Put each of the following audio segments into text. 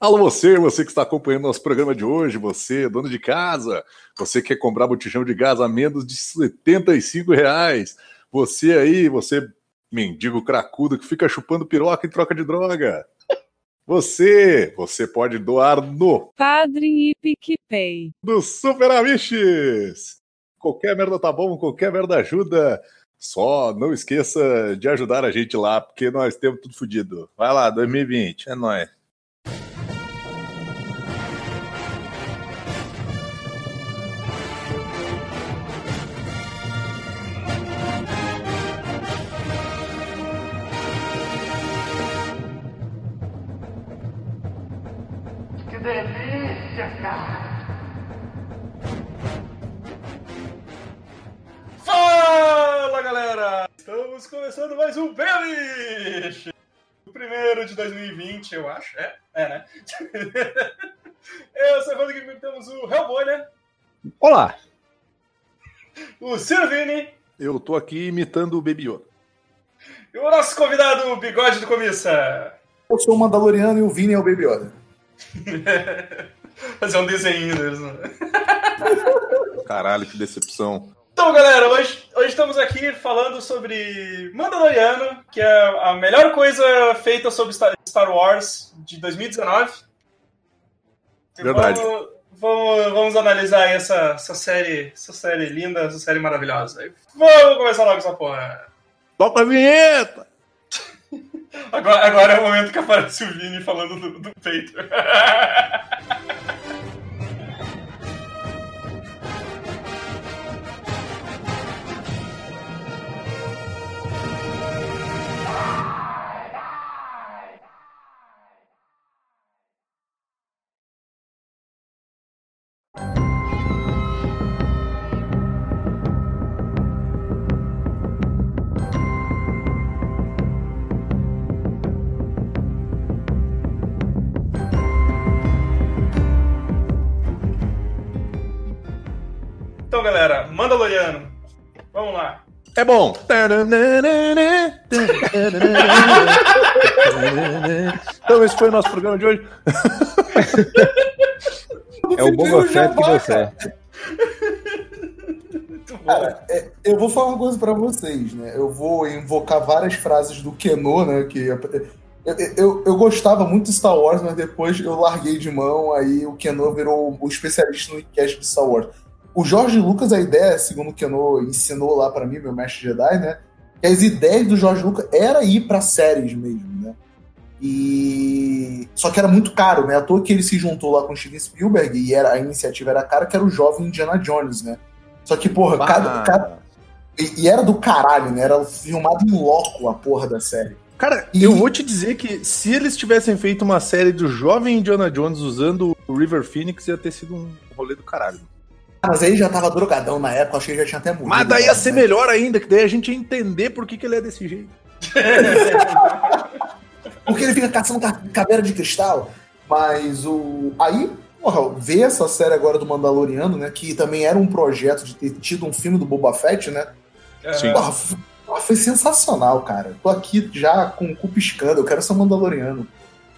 Alô você, você que está acompanhando nosso programa de hoje, você, dono de casa, você que quer comprar botijão de gás a menos de 75 reais, você aí, você mendigo cracudo que fica chupando piroca em troca de droga. Você, você pode doar no Padre e PicPay. do Super Amiches. Qualquer merda tá bom, qualquer merda ajuda. Só não esqueça de ajudar a gente lá, porque nós temos tudo fodido. Vai lá, 2020, é nóis. Começando mais um Belich! O primeiro de 2020, eu acho. É, é né? Eu sou o Evandro Guilherme, temos o Hellboy, né? Olá! O Silvini Eu tô aqui imitando o Baby Yoda. e o nosso convidado, o Bigode do Comissa. Eu sou o Mandaloriano e o Vini é o Baby Yoda. Fazer um desenho deles, né? Caralho, que decepção. Então, galera, hoje, hoje estamos aqui falando sobre Mandaloriano, que é a melhor coisa feita sobre Star Wars de 2019. E Verdade. Vamos, vamos, vamos analisar aí essa, essa série, essa série linda, essa série maravilhosa. Vamos começar logo essa porra. Toca a vinheta! Agora, agora é o momento que aparece o Vini falando do, do peito. Mandaloriano. Vamos lá. É bom! Então, esse foi o nosso programa de hoje. É o Boba Fett que deu certo. Cara, é, eu vou falar uma coisa pra vocês, né? Eu vou invocar várias frases do Keno, né? Que eu, eu, eu gostava muito de Star Wars, mas depois eu larguei de mão, aí o Keno virou o especialista no cast de Star Wars. O Jorge Lucas, a ideia, segundo o Keno ensinou lá pra mim, meu mestre Jedi, né? Que as ideias do Jorge Lucas era ir pra séries mesmo, né? E só que era muito caro, né? À toa que ele se juntou lá com o Steven Spielberg e era, a iniciativa era cara, que era o jovem Indiana Jones, né? Só que, porra, cada, cada, e, e era do caralho, né? Era filmado em loco a porra da série. Cara, E- eu vou te dizer que se eles tivessem feito uma série do jovem Indiana Jones usando o River Phoenix, ia ter sido um rolê do caralho. Mas aí já tava drogadão na época, achei que já tinha até morrido. Mas daí ia né? ser melhor ainda, que daí a gente ia entender por que, que ele é desse jeito. Porque ele fica caçando ca- caveira de cristal. Mas o. Aí, porra, ver essa série agora do Mandaloriano, né? Que também era um projeto de ter tido um filme do Boba Fett, né? Sim. Porra, foi sensacional, cara. Tô aqui já com o cu piscando, eu quero ser um Mandaloriano.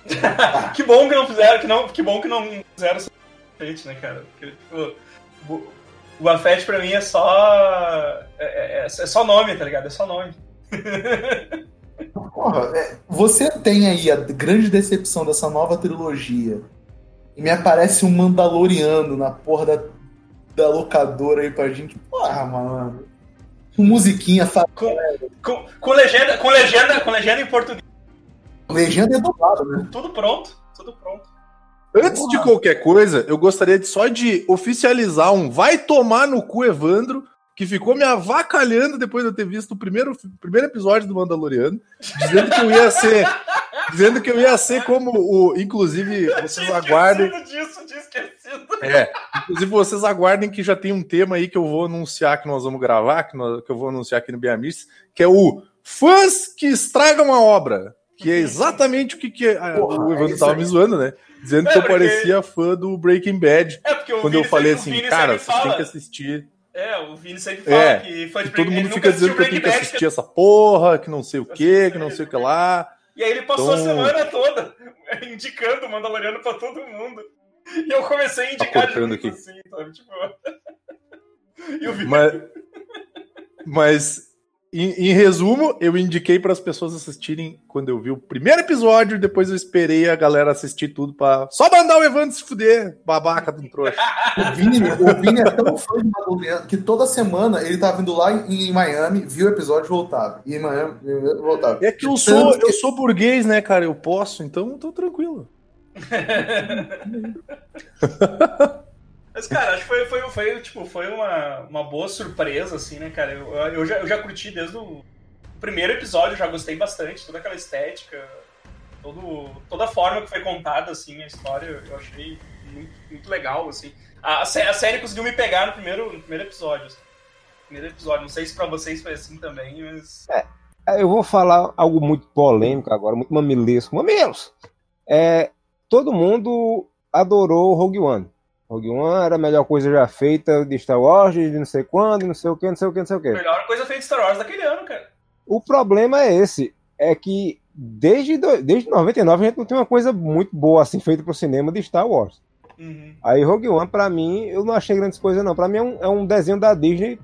Que bom que não fizeram, que, não, que bom que não fizeram esse feito, né, cara? Porque, tipo, o, Afet pra mim é só. É, é- é só nome, tá ligado? É só nome. Porra, é, você tem aí a grande decepção dessa nova trilogia. E me aparece um Mandaloriano na porra da, da locadora aí pra gente. Porra, mano. Com musiquinha, Com, com, com legenda, com, legenda, com legenda em português. legenda é dublada, né? Tudo pronto. Tudo pronto. Antes de qualquer coisa, eu gostaria de só de oficializar um vai tomar no cu Evandro, que ficou me avacalhando depois de eu ter visto o primeiro, primeiro episódio do Mandaloriano, dizendo que eu ia ser. Dizendo que eu ia ser como o. Inclusive, vocês aguardem. disso. É, inclusive vocês aguardem que já tem um tema aí que eu vou anunciar que nós vamos gravar, que, nós- que eu vou anunciar aqui no Biamis, que é o Fãs que estragam a obra. Que é exatamente o que, que a- Porra, o é Evandro isso tava me zoando, né? Dizendo É, que eu porque- parecia fã do Breaking Bad. É, porque o Quando Vini eu falei o assim, Vini cara, têm fala- que assistir. É, o Vini sempre fala É, que foi de E todo Breaking- mundo fica dizendo que eu tenho que Breaking assistir essa porra, que não sei o que, que não sei o que lá. E aí ele passou Então- a semana toda. indicando o Mandaloriano pra todo mundo. E eu comecei a indicar Tá junto, aqui. assim, sabe? Tipo... E eu vi... Mas, mas em, em resumo, eu indiquei para as pessoas assistirem quando eu vi o primeiro episódio, depois eu esperei a galera assistir tudo para só mandar o Evandro se fuder, babaca do trouxa. O Vini, o Vini é tão fã de Mandaloriano que toda semana ele tá vindo lá em, em Miami, viu o episódio e voltava. E em Miami, voltava. É que eu sou, eu sou burguês, né, cara? Eu posso, então tô tranquilo. Mas, cara, acho que foi, foi, foi, tipo, foi uma, uma boa surpresa, assim, né, cara? Eu, eu, já, eu já curti desde o primeiro episódio, já gostei bastante, toda aquela estética, todo, toda a forma que foi contada, assim, a história, eu achei muito, muito legal, assim. A, a, sé- a série conseguiu me pegar no primeiro, no primeiro episódio, assim. Primeiro episódio, não sei se pra vocês foi assim também, mas... Eu vou falar algo muito polêmico agora, muito mamilesco. Mamilos! É, todo mundo adorou Rogue One. Rogue One era a melhor coisa já feita de Star Wars, de não sei quando, não sei o que, não sei o que, não sei o que. melhor coisa feita de Star Wars daquele ano, cara. O problema é esse, é que desde, desde 99 a gente não tem uma coisa muito boa assim feita pro cinema de Star Wars. Uhum. Aí Rogue One, pra mim, eu não achei grandes coisas não. Pra mim é um, é um desenho da Disney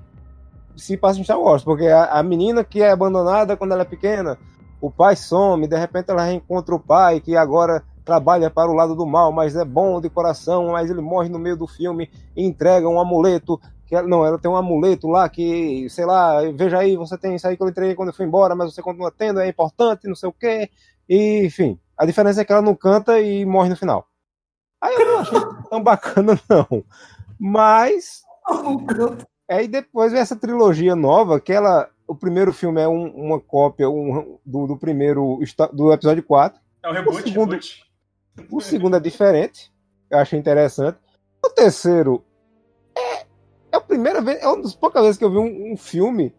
se passa em Star Wars, porque a, a menina que é abandonada quando ela é pequena, o pai some, de repente ela reencontra o pai, que agora trabalha para o lado do mal, mas é bom de coração, mas ele morre no meio do filme e entrega um amuleto. Que não, ela tem um amuleto lá que, sei lá, veja aí, você tem isso aí que eu entreguei quando eu fui embora, mas você continua tendo, é importante, não sei o quê. E, enfim, a diferença é que ela não canta e morre no final. Aí eu não achei tão bacana, não. Mas Aí depois vem essa trilogia nova, que ela. O primeiro filme é um- uma cópia um- do, do primeiro. do episódio 4. É um reboot, segundo- reboot. O segundo é diferente. Eu achei interessante. O terceiro é, é a primeira vez. É uma das poucas vezes que eu vi um, um filme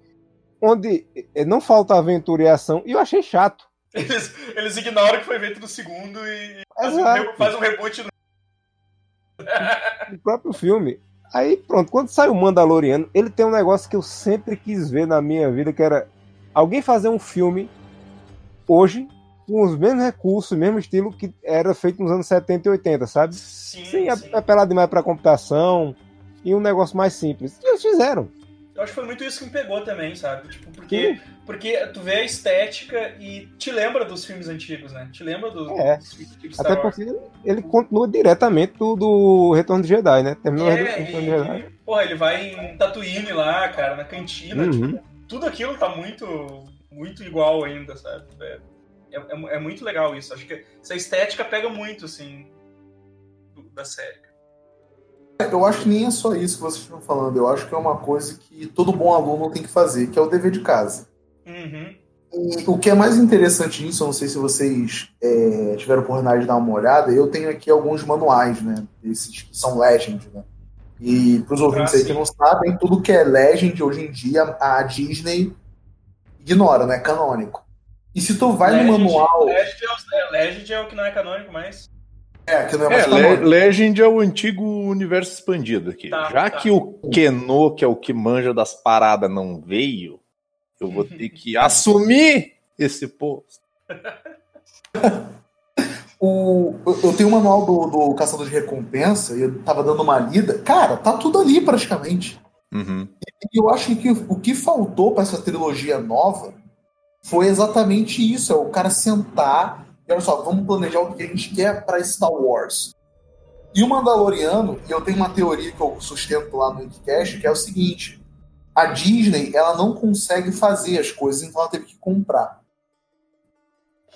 onde eh, não falta aventura e ação. E eu achei chato. Eles, eles ignoram que foi feito no segundo e faz um, faz um reboot no o próprio filme. Aí pronto, quando sai o Mandaloriano, ele tem um negócio que eu sempre quis ver na minha vida, que era alguém fazer um filme hoje com os mesmos recursos, o mesmo estilo que era feito nos anos 70 e 80, sabe? Sim, Sem sim. apelar demais pra computação e um negócio mais simples. E eles fizeram. Eu acho que foi muito isso que me pegou também, sabe? Tipo, porque, porque tu vê a estética e te lembra dos filmes antigos, né? Te lembra do- É. dos filmes antigos Até porque ele continua diretamente do, do Retorno de Jedi, né? Terminou o É, Retorno de Jedi. e, porra, ele vai em Tatooine lá, cara, na cantina, Uhum. tipo, tudo aquilo tá muito, muito igual ainda, sabe? É, é, é muito legal isso. Acho que essa estética pega muito, assim, do- da série. Eu acho que nem é só isso que vocês estão falando. Eu acho que é uma coisa que todo bom aluno tem que fazer, que é o dever de casa. Uhum. E o que é mais interessante nisso, eu não sei se vocês é, tiveram oportunidade de dar uma olhada, eu tenho aqui alguns manuais, né? Esses que são Legend, né? E para os ouvintes Ah, aí sim. que não sabem, tudo que é Legend hoje em dia, a Disney ignora, né? Canônico. E se tu vai no Legend- manual. Legend é, o, é, Legend é o que não é canônico, mas. É, que não é É, mais Le- canônico. Legend é o antigo universo expandido aqui. Tá, Já tá. que o Keno, que é o que manja das paradas, não veio, eu vou ter que assumir esse posto. O, eu- eu tenho um manual do, do Caçador de Recompensa e eu tava dando uma lida. Cara, tá tudo ali praticamente. Uhum. E eu acho que o que faltou para essa trilogia nova foi exatamente isso: é o cara sentar e olha só, vamos planejar o que a gente quer para Star Wars. E o Mandaloriano, e eu tenho uma teoria que eu sustento lá no Wikicast, que é o seguinte: a Disney ela não consegue fazer as coisas, então ela teve que comprar.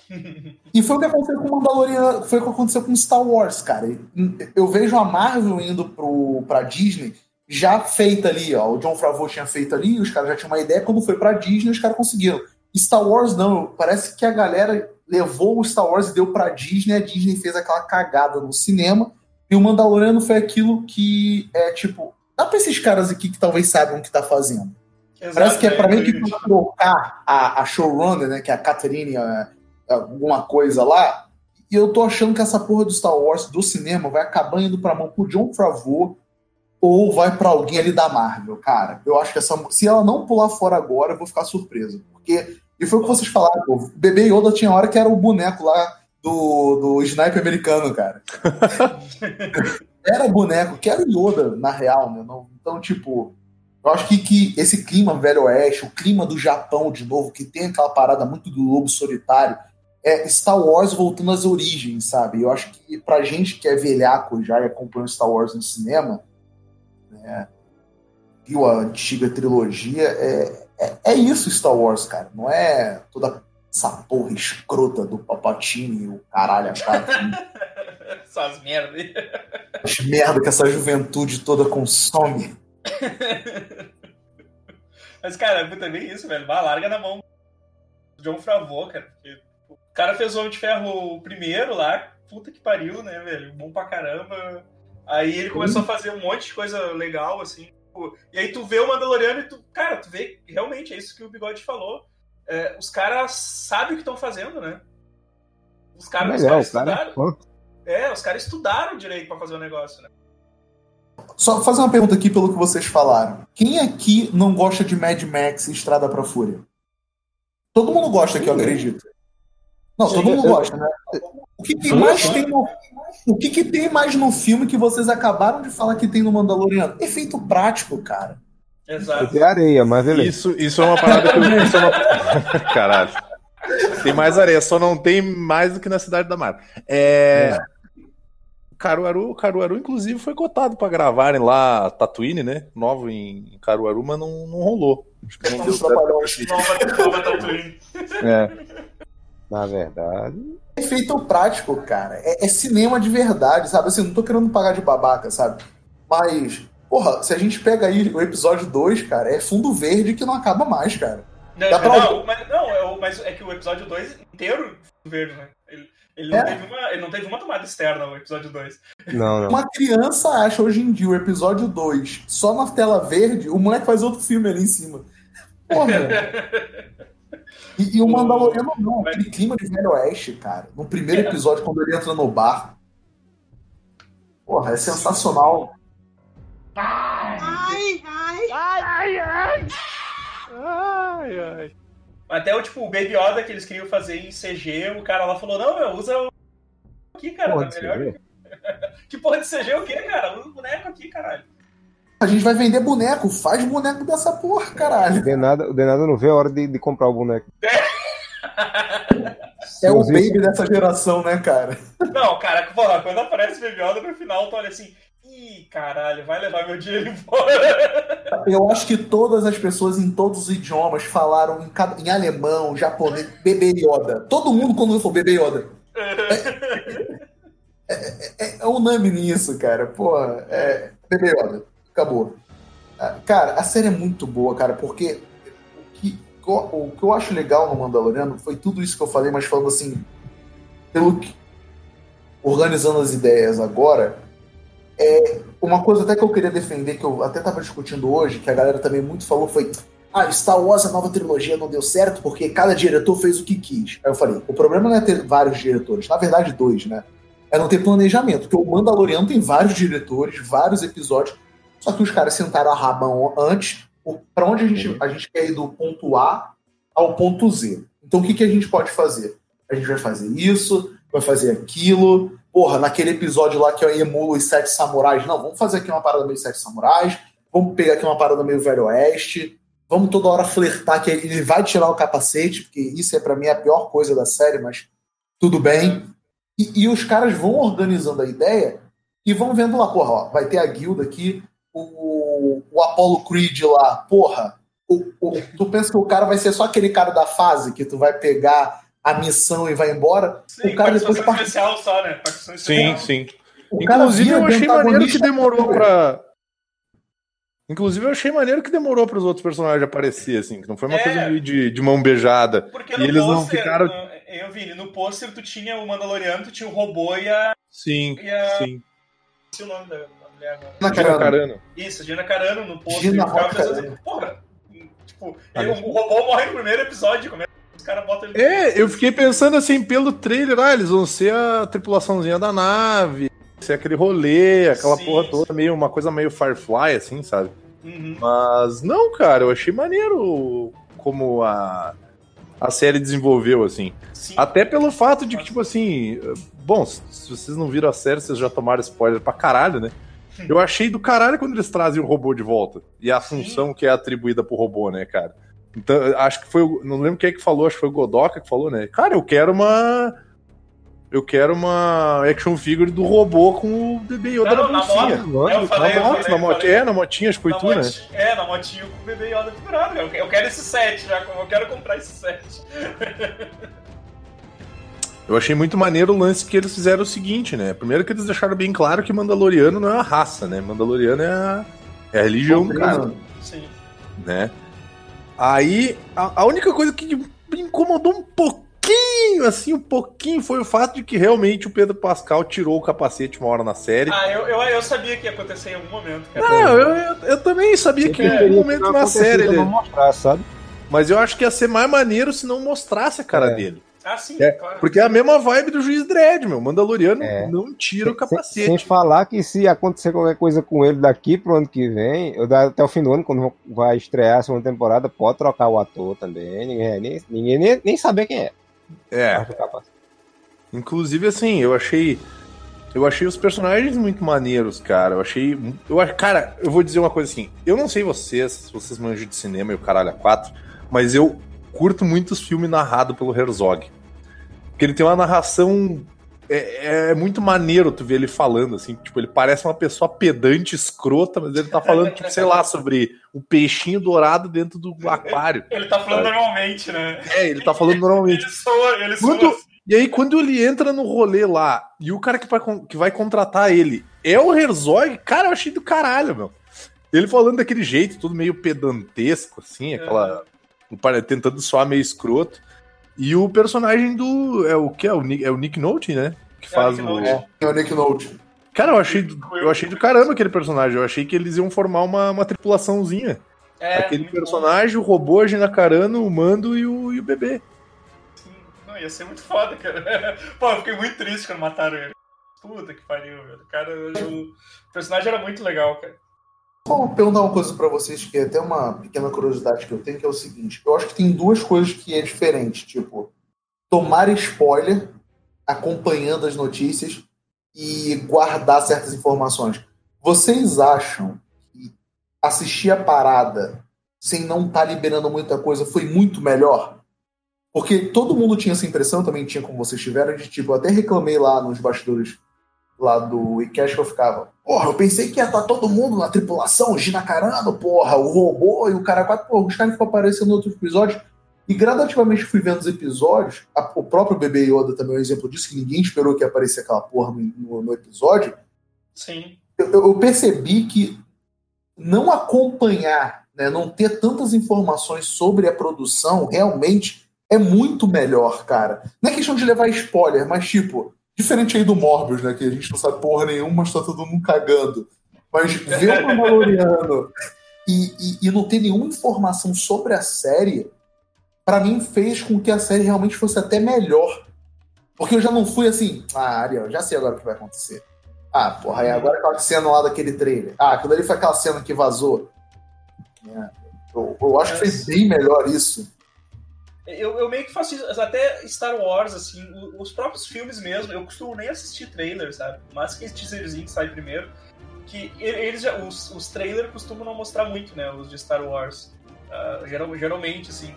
E foi o que aconteceu com o Mandaloriano, foi o que aconteceu com Star Wars, cara. Eu vejo a Marvel indo pro, pra Disney já feita ali, ó. O John Favreau tinha feito ali, os caras já tinham uma ideia, quando foi pra Disney, os caras conseguiram. Star Wars não, parece que a galera levou o Star Wars e deu pra Disney, a Disney fez aquela cagada no cinema, e o Mandaloriano foi aquilo que é tipo, dá pra esses caras aqui que talvez saibam o que tá fazendo. Parece que é pra mim que pra trocar a, a showrunner, né, que é a Catherine, a- alguma coisa lá, e eu tô achando que essa porra do Star Wars do cinema vai acabar indo pra mão pro John Favreau ou vai pra alguém ali da Marvel, cara. Eu acho que essa se ela não pular fora agora, eu vou ficar surpreso, porque e foi o que vocês falaram, pô, bebê Yoda tinha hora que era o boneco lá do, do sniper americano, cara. Era boneco, que era o Yoda, na real, né? Então, tipo, eu acho que, que esse clima velho oeste, o clima do Japão de novo, que tem aquela parada muito do lobo solitário, é Star Wars voltando às origens, sabe? Eu acho que pra gente que é velhaco já e acompanhou Star Wars no cinema, né? Viu a antiga trilogia, é, é, é isso Star Wars, cara. Não é toda essa porra escrota do Papatini e o caralho a. Essas merda aí. As merda que essa juventude toda consome. Mas, cara, é bem isso, velho. Vai, larga na mão John Favreau, cara. Porque o cara fez o Homem de Ferro primeiro lá, puta que pariu, né, velho? Bom pra caramba. Aí ele começou a fazer um monte de coisa legal, assim. Tipo, E aí tu vê o Mandaloriano e tu, cara, tu vê realmente é isso que o Bigode falou. É, os caras sabem o que estão fazendo, né? Os caras, os Legal, caras cara. estudaram. Pô, É, os caras estudaram direito pra fazer o negócio, né? Só fazer uma pergunta aqui pelo que vocês falaram. Quem aqui não gosta de Mad Max e Estrada pra Fúria? Todo mundo gosta aqui, eu acredito. Não, todo mundo gosta, né? O que, que mais tem no, o que, que tem mais no filme que vocês acabaram de falar que tem no Mandaloriano? Efeito prático, cara. Exato. Tem areia, mas beleza. Isso, isso é uma parada que eu. Isso é uma... Caralho. Tem mais areia, só não tem mais do que na cidade da Mar. É. Caruaru, Caruaru, inclusive, foi cotado pra gravarem lá Tatooine, né? Novo em Caruaru, mas não, não rolou. Acho que não deu certo. Nova, nova Tatooine. É. Na verdade. Efeito prático, cara. É, é cinema de verdade, sabe? Assim, não tô querendo pagar de babaca, sabe? Mas, porra, se a gente pega aí o episódio 2, cara, é fundo verde que não acaba mais, cara. Não, Dá pra- não, mas, não é, o- mas é que o episódio 2 inteiro é verde, né? Ele, ele, não É. teve uma, ele não teve uma tomada externa no episódio 2. Não, não. Uma criança acha hoje em dia o episódio 2 só na tela verde, o moleque faz outro filme ali em cima. Porra. E, e o Mandaloriano não, aquele clima de Velho Oeste, cara. No primeiro episódio, quando ele entra no bar. Porra, é sensacional. Até o tipo, o Baby Yoda que eles queriam fazer em CG, o cara lá falou, não, meu, usa o aqui, cara, Porra tá melhor. Que porra de CG o quê, cara? Usa o boneco aqui, caralho. A gente vai vender boneco, faz boneco dessa porra, caralho. O Denada, o Denada não vê a hora de, de comprar o boneco. É o baby dessa geração, né, cara? Não, cara, porra, quando aparece Baby Yoda no final, tu olha assim, ih, caralho, vai levar meu dinheiro embora. Eu acho que todas as pessoas em todos os idiomas falaram em, em alemão, japonês, bebê Yoda. Todo mundo quando for bebê Yoda. É, é unânime nisso, cara. Pô, é. Bebê Yoda. Acabou. Ah, Cara, a série é muito boa, cara, porque o que, o que eu acho legal no Mandaloriano foi tudo isso que eu falei, mas falando assim, pelo que. Organizando as ideias agora, é uma coisa até que eu queria defender, que eu até tava discutindo hoje, que a galera também muito falou, foi. Ah, Star Wars, a nova trilogia não deu certo porque cada diretor fez o que quis. Aí eu falei, o problema não é ter vários diretores, na verdade, dois, né? É não ter planejamento, porque o Mandaloriano tem vários diretores, vários episódios, só que os caras sentaram a rabão antes, pra onde a gente, a gente quer ir do ponto A ao ponto Z. Então o que, que a gente pode fazer? A gente vai fazer isso, vai fazer aquilo. Porra, naquele episódio lá que eu emulo os Sete Samurais, não, vamos fazer aqui uma parada meio Sete Samurais, vamos pegar aqui uma parada meio Velho Oeste, vamos toda hora flertar que ele vai tirar o capacete, porque isso é pra mim a pior coisa da série, mas tudo bem. E, e os caras vão organizando a ideia e vão vendo lá, porra, ó, vai ter a guilda aqui, o, o Apollo Creed lá, porra. O, o- tu pensa que o cara vai ser só aquele cara da fase que tu vai pegar a missão e vai embora? Sim, o cara depois part- especial só, né? Participação Sim, sim. o Inclusive, eu achei maneiro que demorou pra. Inclusive, eu achei maneiro que demorou para os outros personagens aparecer, assim, que não foi uma É. coisa meio de, de mão beijada. Porque E no eles não pôster, ficaram- no- eu vi, no pôster tu tinha o Mandaloriano, tu tinha o robô e a. Sim, E a sim. o nome da, Gina cara, Carano. Isso, Gina Carano no pôster. Gina ficava pensando Carano. assim, porra, tipo, ele- o robô morre no primeiro episódio, como é que os caras botam ele. É, eu fiquei pensando assim, pelo trailer, ah, eles vão ser a tripulaçãozinha da nave, ser aquele rolê, aquela Sim, porra toda, sim. meio, uma coisa meio Firefly, assim, sabe? Uhum. Mas não, cara, eu achei maneiro como a, a série desenvolveu, assim. Sim. Até pelo fato de que, tipo assim. Bom, se vocês não viram a série, vocês já tomaram spoiler pra caralho, né? Eu achei do caralho quando eles trazem o robô de volta. E a Sim. função que é atribuída pro robô, né, cara? Então, eu acho que foi. o- Não lembro quem é que falou, acho que foi o Godoka que falou, né? Cara, eu quero uma. Eu quero uma action figure do robô com o bebê Yoda Não, na na bolsinha. moto. É, eu falei, na eu moto, falei, na eu moto. falei. É, na motinha, acho que foi Na tu, né? É, na motinho com o bebê Yoda figurado. Eu, eu quero esse set já, eu quero comprar esse set. Eu achei muito maneiro o lance que eles fizeram o seguinte, né? Primeiro que eles deixaram bem claro que Mandaloriano não é uma raça, né? Mandaloriano é a, é a religião do cara, Sim. né? Aí, a, a única coisa que me incomodou um pouquinho, assim, um pouquinho, foi o fato de que realmente o Pedro Pascal tirou o capacete uma hora na série. Ah, eu, eu, eu sabia que ia acontecer em algum momento, cara. Não, eu, eu, eu também sabia que em algum momento na série eu ele... não mostrar, sabe? Mas eu acho que ia ser mais maneiro se não mostrasse a cara É. dele. Ah, sim, É, claro. Porque é a mesma vibe do Juiz Dredd, meu. Mandaloriano É. não tira o Sem, capacete. sem falar que se acontecer qualquer coisa com ele daqui pro ano que vem, até o fim do ano, quando vai estrear a segunda temporada, pode trocar o ator também. Ninguém, nem, ninguém nem, nem saber quem é. É, inclusive assim, eu achei eu achei os personagens muito maneiros, cara. Eu achei, eu cara, eu vou dizer uma coisa assim, eu não sei vocês, se vocês manjam de cinema e o caralho a quatro, mas eu curto muito os filmes narrados pelo Herzog. Porque ele tem uma narração é, é muito maneiro tu ver ele falando, assim, tipo, ele parece uma pessoa pedante, escrota, mas ele tá falando, tipo, sei lá, sobre o peixinho dourado dentro do aquário. Ele tá falando normalmente, né? É, ele tá falando normalmente. Ele soa, ele soa Quando- assim. E aí, quando ele entra no rolê lá, e o cara que vai, que vai contratar ele é o Herzog, cara, eu achei do caralho, meu. Ele falando daquele jeito, tudo meio pedantesco, assim, aquela. o par- Tentando soar meio escroto. E o personagem do. É o que? É o Nick, é o Nick Note, né? Que É, faz o. Nolte. É o Nick Note. Cara, eu achei, do- eu achei do caramba aquele personagem. Eu achei que eles iam formar uma, uma tripulaçãozinha. É, aquele personagem, o robô, a Gina Carano, o Mando e o, e o bebê. bom, sim. Não, ia ser muito foda, cara. Pô, eu fiquei muito triste quando mataram ele. Puta que pariu, velho. O Cara, o personagem era muito legal, cara. Vou perguntar uma coisa pra vocês, que é até uma pequena curiosidade que eu tenho, que é o seguinte. Eu acho que tem duas coisas que é diferente. Tipo, tomar spoiler acompanhando as notícias e guardar certas informações. Vocês acham que assistir a parada sem não estar liberando muita coisa foi muito melhor? Porque todo mundo tinha essa impressão, também tinha como vocês tiveram, de tipo, eu até reclamei lá nos bastidores lá do Icast que eu ficava. Porra, eu pensei que ia estar todo mundo na tripulação, o Gina Carano, porra, o robô e o cara 4, porra, os caras ficam aparecendo no outro episódio. E gradativamente fui vendo os episódios. a- o próprio bebê Yoda também é um exemplo disso, que ninguém esperou que ia aparecer aquela porra no, no- no episódio. Sim. Eu, eu percebi que não acompanhar, né, não ter tantas informações sobre a produção realmente é muito melhor, cara. Não é questão de levar spoiler, mas tipo, diferente aí do Morbius, né, que a gente não sabe porra nenhuma, mas tá todo mundo cagando. Mas ver o Mandaloriano e, e, e não ter nenhuma informação sobre a série, pra mim fez com que a série realmente fosse até melhor. Porque eu já não fui assim, ah, Ariel, já sei agora o que vai acontecer. Ah, porra, e agora aquela cena lá daquele trailer. Ah, aquilo ali foi aquela cena que vazou. É, eu, eu acho que foi bem melhor isso. Eu, eu meio que faço isso, até Star Wars, assim, os próprios filmes mesmo, eu costumo nem assistir trailer, sabe? Mas que esse teaserzinho que sai primeiro, que eles já, os, os trailers costumam não mostrar muito, né, os de Star Wars, Ah, geral, geralmente, assim.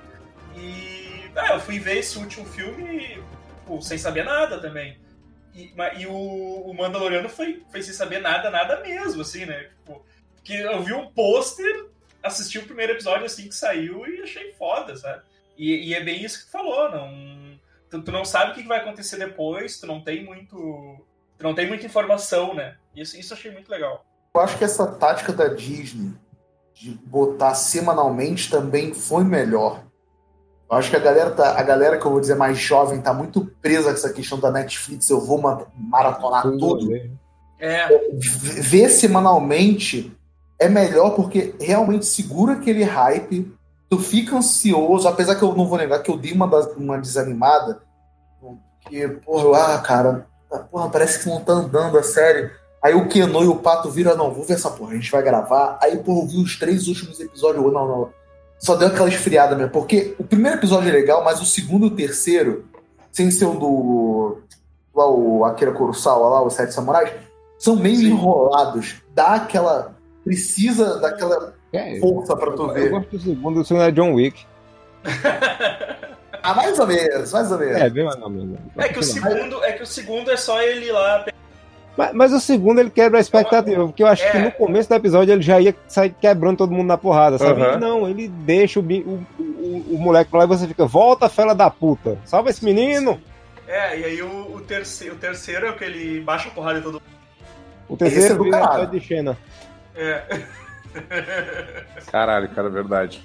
E, ah, eu fui ver esse último filme pô, sem saber nada também. E, e o, o Mandaloriano foi, foi sem saber nada, nada mesmo, assim, né? Tipo, que eu vi um pôster, assisti o primeiro episódio assim que saiu e achei foda, sabe? E, e é bem isso que tu falou, não. Tu, tu não sabe o que vai acontecer depois, tu não tem muito. Tu não tem muita informação, né? Isso, isso eu achei muito legal. Eu acho que essa tática da Disney de botar semanalmente também foi melhor. Eu acho que a galera, tá, a galera que eu vou dizer mais jovem tá muito presa com essa questão da Netflix, eu vou ma- maratonar tudo. É, V- Ver semanalmente é melhor porque realmente segura aquele hype, tu fica ansioso, apesar que eu não vou negar que eu dei uma, uma desanimada, porque, porra, ah, cara, porra, parece que não tá andando a série. Aí o Keno e o Pato viram, não, vou ver essa porra, a gente vai gravar. Aí, porra, eu vi os três últimos episódios, não, não, só deu aquela esfriada mesmo. Porque o primeiro episódio é legal, mas o segundo e o terceiro, sem ser o do. Lá, o Akira Kurosawa, lá, os Sete Samurais, são meio Sim. enrolados. Dá aquela. Precisa daquela É, força pra tu eu, eu ver. gosto do segundo, o segundo é John Wick. Ah, mais ou menos, mais ou menos. É, bem mais ou menos. É que o segundo é que o segundo é só ele lá. Mas, mas o segundo ele quebra a expectativa, porque eu acho É. que no começo do episódio ele já ia sair quebrando todo mundo na porrada, sabe? E Não, ele deixa o, o, o, o moleque lá e você fica, volta, fela da puta, salva esse menino! É, e aí o, o, terceiro, o terceiro é o que ele baixa a porrada em todo mundo. O Esse é terceiro do episódio de Xena. É. Caralho, cara, é verdade.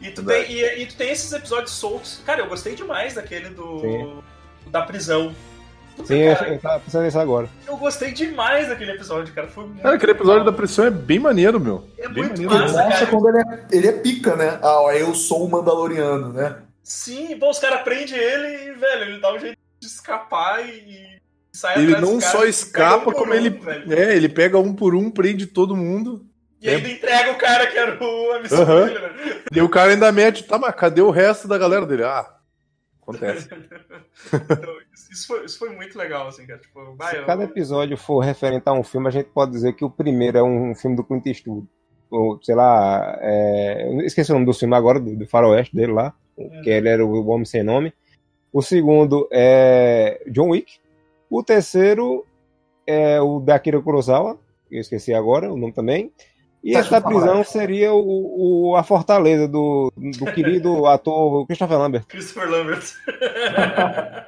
E tu, Verdade. tem, e, e tu tem esses episódios soltos. Cara, eu gostei demais daquele do. Sim. da prisão. Sim, eu, cara, eu tava pensando nisso agora. eu gostei demais daquele episódio, cara. Foi muito Cara, aquele episódio da legal. pressão é bem maneiro, meu. É bem muito maneiro. Ele massa, cara. quando ele é, ele é pica, né? Ah, ó, eu sou o Mandaloriano, né? Sim, pô, os caras prendem ele e, velho, ele dá um jeito de escapar e, sai Ele não só escapa, um como um, ele. velho. É, ele pega um por um, prende todo mundo. E ainda entrega o cara que era o, a missão Aham. dele, né? E o cara ainda mete, tá, mas cadê o resto da galera dele? Ah, acontece. Então, isso- foi, isso foi muito legal, assim, cara. Tipo, vai, Se eu- cada episódio for referente a um filme, a gente pode dizer que o primeiro é um filme do Clint Eastwood. Ou, sei lá, é... esqueci o nome do filme agora, do, do faroeste dele lá, que ele era o Homem Sem Nome. O segundo é John Wick. O terceiro é o da Akira Kurosawa, eu esqueci agora o nome também. E essa prisão seria o, o- a fortaleza do, do querido ator Christopher Lambert. Christopher Lambert.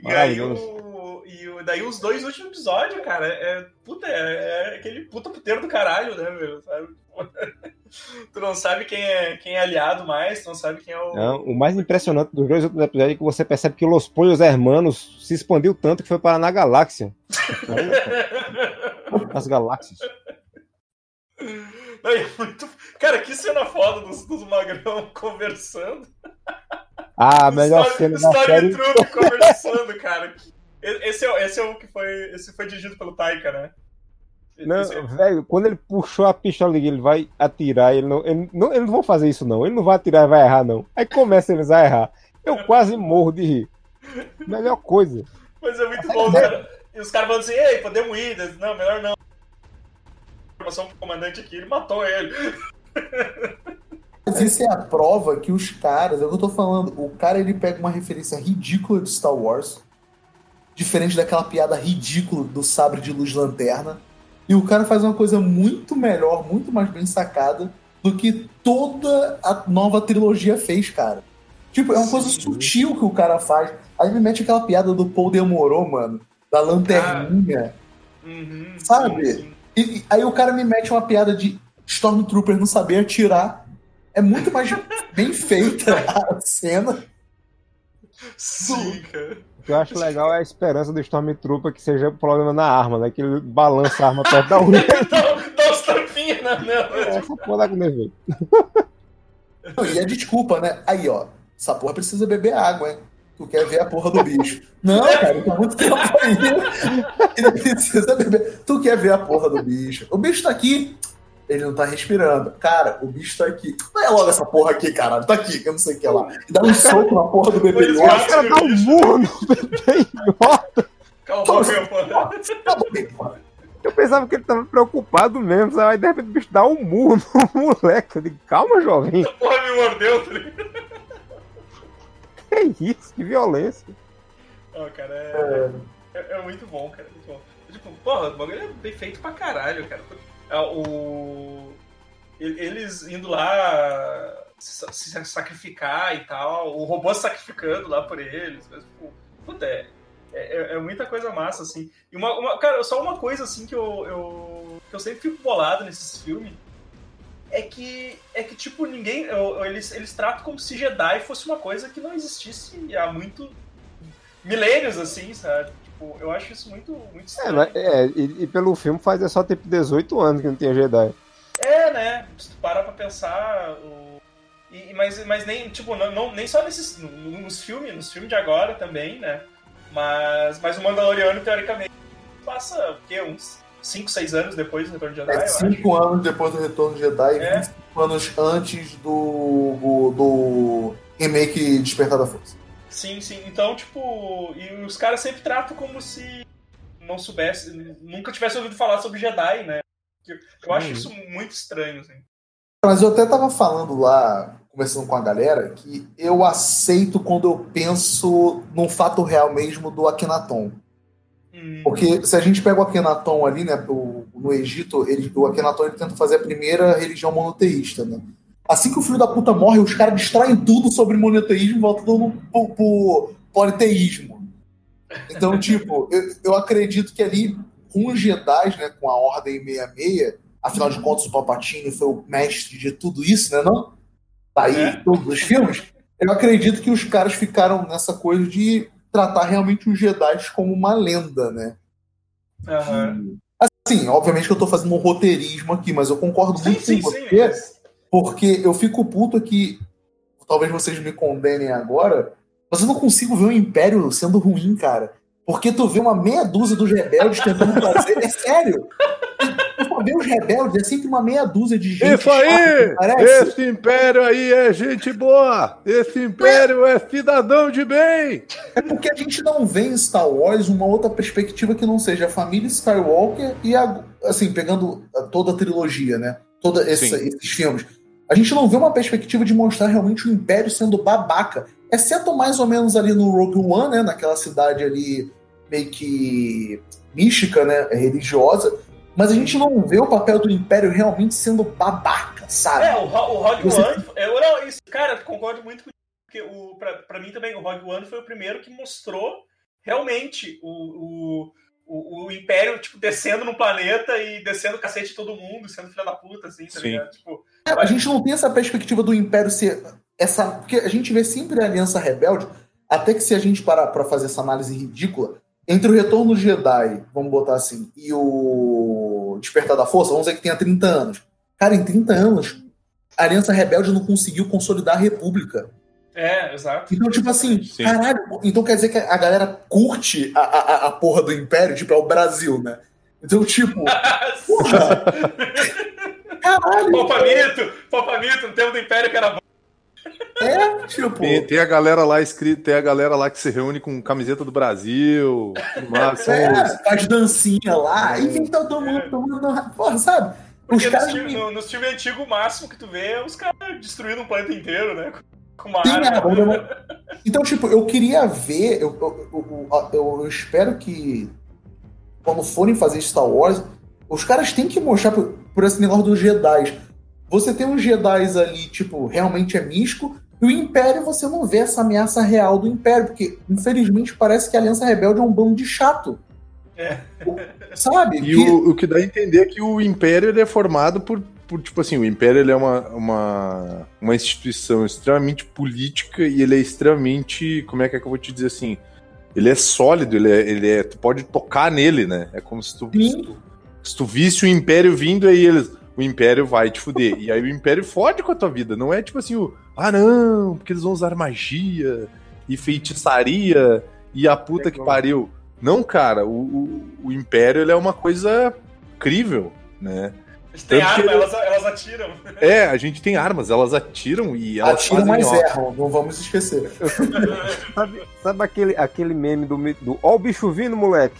e aí o, e o- daí os dois últimos episódios, cara, é, puta, é, é aquele puta puteiro do caralho, né, meu? Sabe? tu não sabe quem é, quem é aliado mais, tu não sabe quem é o. Não, o mais impressionante dos dois últimos episódios é que você percebe que Los Pollos Hermanos se expandiu tanto que foi para na galáxia. Nas galáxias. Não, é muito... Cara, que cena foda dos, dos magrão conversando. Ah, melhor Story- cena da série. Conversando, cara. Esse é, esse é o que foi. Esse foi dirigido pelo Taika, né? Não, Esse- velho, quando ele puxou a pistola ele vai atirar, ele não, ele não, eles não vão fazer isso não, ele não vai atirar e vai errar não. Aí começa eles a errar. Eu quase morro de rir. Melhor coisa. Mas é muito bom, cara. E os caras falando assim, ei, podemos ir? Não, melhor não. Informação pro comandante aqui, ele matou ele. Mas isso é a prova que os caras, é o que eu tô falando, o cara ele pega uma referência ridícula de Star Wars, diferente daquela piada ridícula do sabre de luz lanterna, e o cara faz uma coisa muito melhor, muito mais bem sacada do que toda a nova trilogia fez, cara. Tipo, é uma coisa Sim. sutil que o cara faz. Aí me mete aquela piada do Paul demorou, mano, da lanterninha. Uhum, Sabe? sim, sim. E, e aí o cara me mete uma piada de Stormtrooper não saber atirar. É muito mais bem feita a cena. Sim, cara. O que eu acho legal é a esperança do Stormtrooper que seja o problema na arma, né? Que ele balança a arma perto da unha. dá, uns tampinhos na nela. Essa porra dá com E a desculpa, né? Aí, ó, essa porra precisa beber água, hein? Tu quer ver a porra do bicho. Não, cara, tá muito tempo aí. Ele precisa beber. Tu quer ver a porra do bicho. O bicho tá aqui. Ele não tá respirando. Cara, o bicho tá aqui. Vai logo essa porra aqui, caralho. Tá aqui, que eu não sei o que lá. E dá um soco na porra do bebê. O cara dá um burro no bebê idiota. Calma, meu. Eu pensava que ele tava preocupado mesmo, sabe? Aí de repente o bicho dá um murro no moleque. Eu digo, calma, jovem. Essa porra me mordeu, tá ligado? Que isso? Que violência. Não, cara, é, é, é muito bom, cara. Muito bom. Tipo, porra, o bagulho é bem feito pra caralho, cara. É, O... Eles indo lá se se sacrificar e tal, o robô sacrificando lá por eles. Mas, tipo, puta, é, é, é muita coisa massa, assim. E uma, uma- cara, só uma coisa, assim, que eu, eu, que eu sempre fico bolado nesses filmes é que, é que tipo, ninguém. Eles, eles tratam como se Jedi fosse uma coisa que não existisse há muito. milênios, assim, sabe? Tipo, eu acho isso muito, muito É, estranho. mas, é e, e pelo filme faz é só tipo 18 anos que não tinha Jedi. É, né? Se tu parar pra pensar. O... E, mas, mas nem, tipo, não, não- nem só nesses. no- Nos filmes, nos filmes de agora também, né? Mas, mas o Mandaloriano, teoricamente, passa o quê? Uns 5, 6 anos depois do Retorno de Jedi, É eu acho. cinco anos depois do Retorno de Jedi É. e 25 anos antes do, do remake Despertar da Força. Sim, sim. Então, tipo, e os caras sempre tratam como se não soubesse, nunca tivesse ouvido falar sobre Jedi, né? Eu, eu acho Uhum. isso muito estranho, assim. Mas eu até tava falando lá, conversando com a galera, que eu aceito quando eu penso num fato real mesmo do Akhenaton. Hum, Porque se a gente pega o Akhenaton ali, né, no Egito, ele, o Akhenaton ele tenta fazer a primeira religião monoteísta, né? Assim que o filho da puta morre, os caras distraem tudo sobre monoteísmo e voltam tudo pro, pro politeísmo. Então, tipo, eu, eu acredito que ali, com os Jedi, né, com a Ordem 66, afinal de contas o Palpatine foi o mestre de tudo isso, né, não? Tá aí É. em todos os filmes. Eu acredito que os caras ficaram nessa coisa de tratar realmente os Jedi como uma lenda, né? aham. Assim, obviamente que eu tô fazendo um roteirismo aqui, mas eu concordo Sim, muito sim, com sim. você, mas- porque eu fico puto que talvez vocês me condenem agora, mas eu não consigo ver o Império sendo ruim, cara. Porque tu vê uma meia dúzia dos rebeldes tentando fazer. É sério! Vê os rebeldes, é sempre uma meia dúzia de gente. Isso aí! chata. Esse império aí é gente boa! Esse império é cidadão de bem! É porque a gente não vê em Star Wars uma outra perspectiva que não seja a família Skywalker e a, assim, pegando toda a trilogia, né? Todos esses filmes. A gente não vê uma perspectiva de mostrar realmente o Império sendo babaca. Exceto mais ou menos ali no Rogue One, né? Naquela cidade ali meio que mística, né? Religiosa. Mas a gente não vê o papel do Império realmente sendo babaca, sabe? É, o, Ro- o Rogue Você- One. Eu, não, isso, cara, concordo muito com porque o, pra, pra mim também, o Rogue One foi o primeiro que mostrou realmente o, o, o, o Império, tipo, descendo no planeta e descendo o cacete de todo mundo, sendo filha da puta, assim, tá Sim. ligado? Tipo, É, a gente não tem essa perspectiva do Império ser essa. Porque a gente vê sempre a Aliança Rebelde, até que se a gente parar pra fazer essa análise ridícula, entre o Retorno Jedi, vamos botar assim, e o Despertar da Força, vamos dizer que tenha 30 anos. Cara, em 30 anos, a Aliança Rebelde não conseguiu consolidar a República. é, exato. Então, tipo assim, Sim. caralho, então quer dizer que a galera curte a, a, a porra do Império, tipo, é o Brasil, né? Então, tipo, porra! Caralho! Popamito, Popamito, no tempo do Império que era bom. É, tipo. Tem, tem a galera lá escrito, tem a galera lá que se reúne com camiseta do Brasil, mais, são É, os- faz dancinha lá, e vem todo mundo tomando. Porra, sabe? Os Porque nos caras. filmes no, nos antigos, o máximo que tu vê é os caras destruindo um planeta inteiro, né? Com uma Sim, arma. é, eu- Então, tipo, eu queria ver. Eu, eu, eu- eu- eu espero que quando forem fazer Star Wars, os caras têm que mostrar por, por esse negócio dos Jedi. Você tem uns Jedi ali, tipo, realmente é místico. E o Império, você não vê essa ameaça real do Império, porque, infelizmente, parece que a Aliança Rebelde é um bando de chato. É. Sabe? E Que- o, o que dá a entender é que o Império ele é formado por, por tipo assim, o Império ele é uma, uma, uma instituição extremamente política e ele é extremamente, como é que, é que eu vou te dizer assim, ele é sólido, ele é, ele é, tu pode tocar nele, né? É como se tu, se tu, se tu visse o Império vindo aí eles, o Império vai te fuder. E aí o Império fode com a tua vida, não é tipo assim, o, ah não, porque eles vão usar magia e feitiçaria e a puta que pariu. Não, cara, o, o, o Império ele é uma coisa incrível, né? Eles têm Tanto que arma, ele- elas, elas atiram. É, a gente tem armas, elas atiram e elas Atiram, fazem, mas erram, não vamos esquecer. Sabe, sabe aquele, aquele meme do, do Ó o bicho vindo, moleque?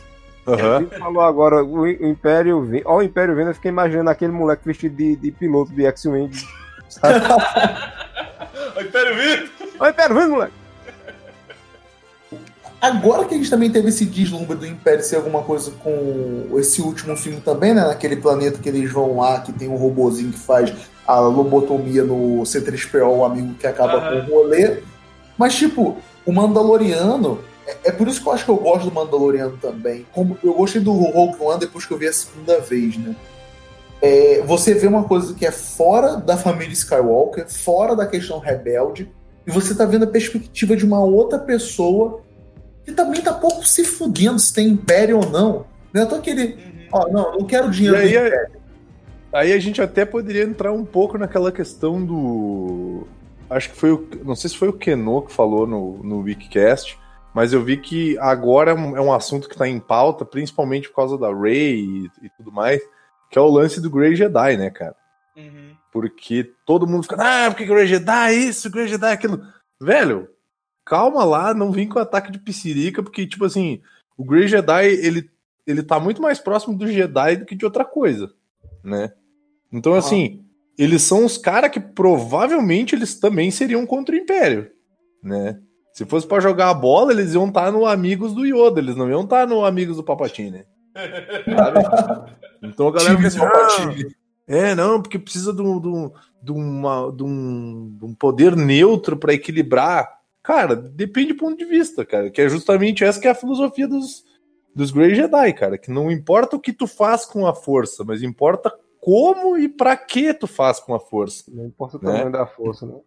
Aham. Ele falou agora, o, Império vindo. Ó o Império vindo, eu fiquei imaginando aquele moleque vestido de, de piloto de X-Wing. O Império! Ó o Império vindo, moleque! Agora que a gente também teve esse deslumbre do Império ser alguma coisa com esse último filme também, né? Naquele planeta que eles vão lá, que tem um robozinho que faz a lobotomia no C3PO, o amigo que acaba Aham. com o rolê. Mas, tipo, o Mandaloriano. É, é por isso que eu acho que eu gosto do Mandaloriano também. Como eu gostei do Rogue One depois que eu vi a segunda vez, né? É, você vê uma coisa que é fora da família Skywalker, fora da questão rebelde, e você tá vendo a perspectiva de uma outra pessoa que também tá pouco se fudendo se tem império ou não. Não é só aquele, Uhum. ó, não, não quero dinheiro do aí, império. aí a gente até poderia entrar um pouco naquela questão do. Acho que foi o. Não sei se foi o Keno que falou no, no Wikicast, mas eu vi que agora é um, é assunto que tá em pauta, principalmente por causa da Rey e, e tudo mais, que é o lance do Grey Jedi, né, cara? Uhum. Porque todo mundo fica, ah, porque Grey Jedi isso, Grey Jedi aquilo. Velho, calma lá, não vem com ataque de piscirica, porque, tipo assim, o Grey Jedi, ele, ele tá muito mais próximo do Jedi do que de outra coisa, né? Então, assim, eles são os caras que provavelmente eles também seriam contra o Império, né? Se fosse pra jogar a bola, eles iam estar no Amigos do Yoda, eles não iam estar no Amigos do Papatini. Sabe? Então a galera fica assim, é, não, porque precisa de um, de um, de uma- de um- de um poder neutro pra equilibrar. Cara, depende do ponto de vista, cara. Que é justamente essa que é a filosofia dos, dos Grey Jedi, cara. Que não importa o que tu faz com a força, mas importa como e pra que tu faz com a força. Não importa o Né? tamanho da força, né?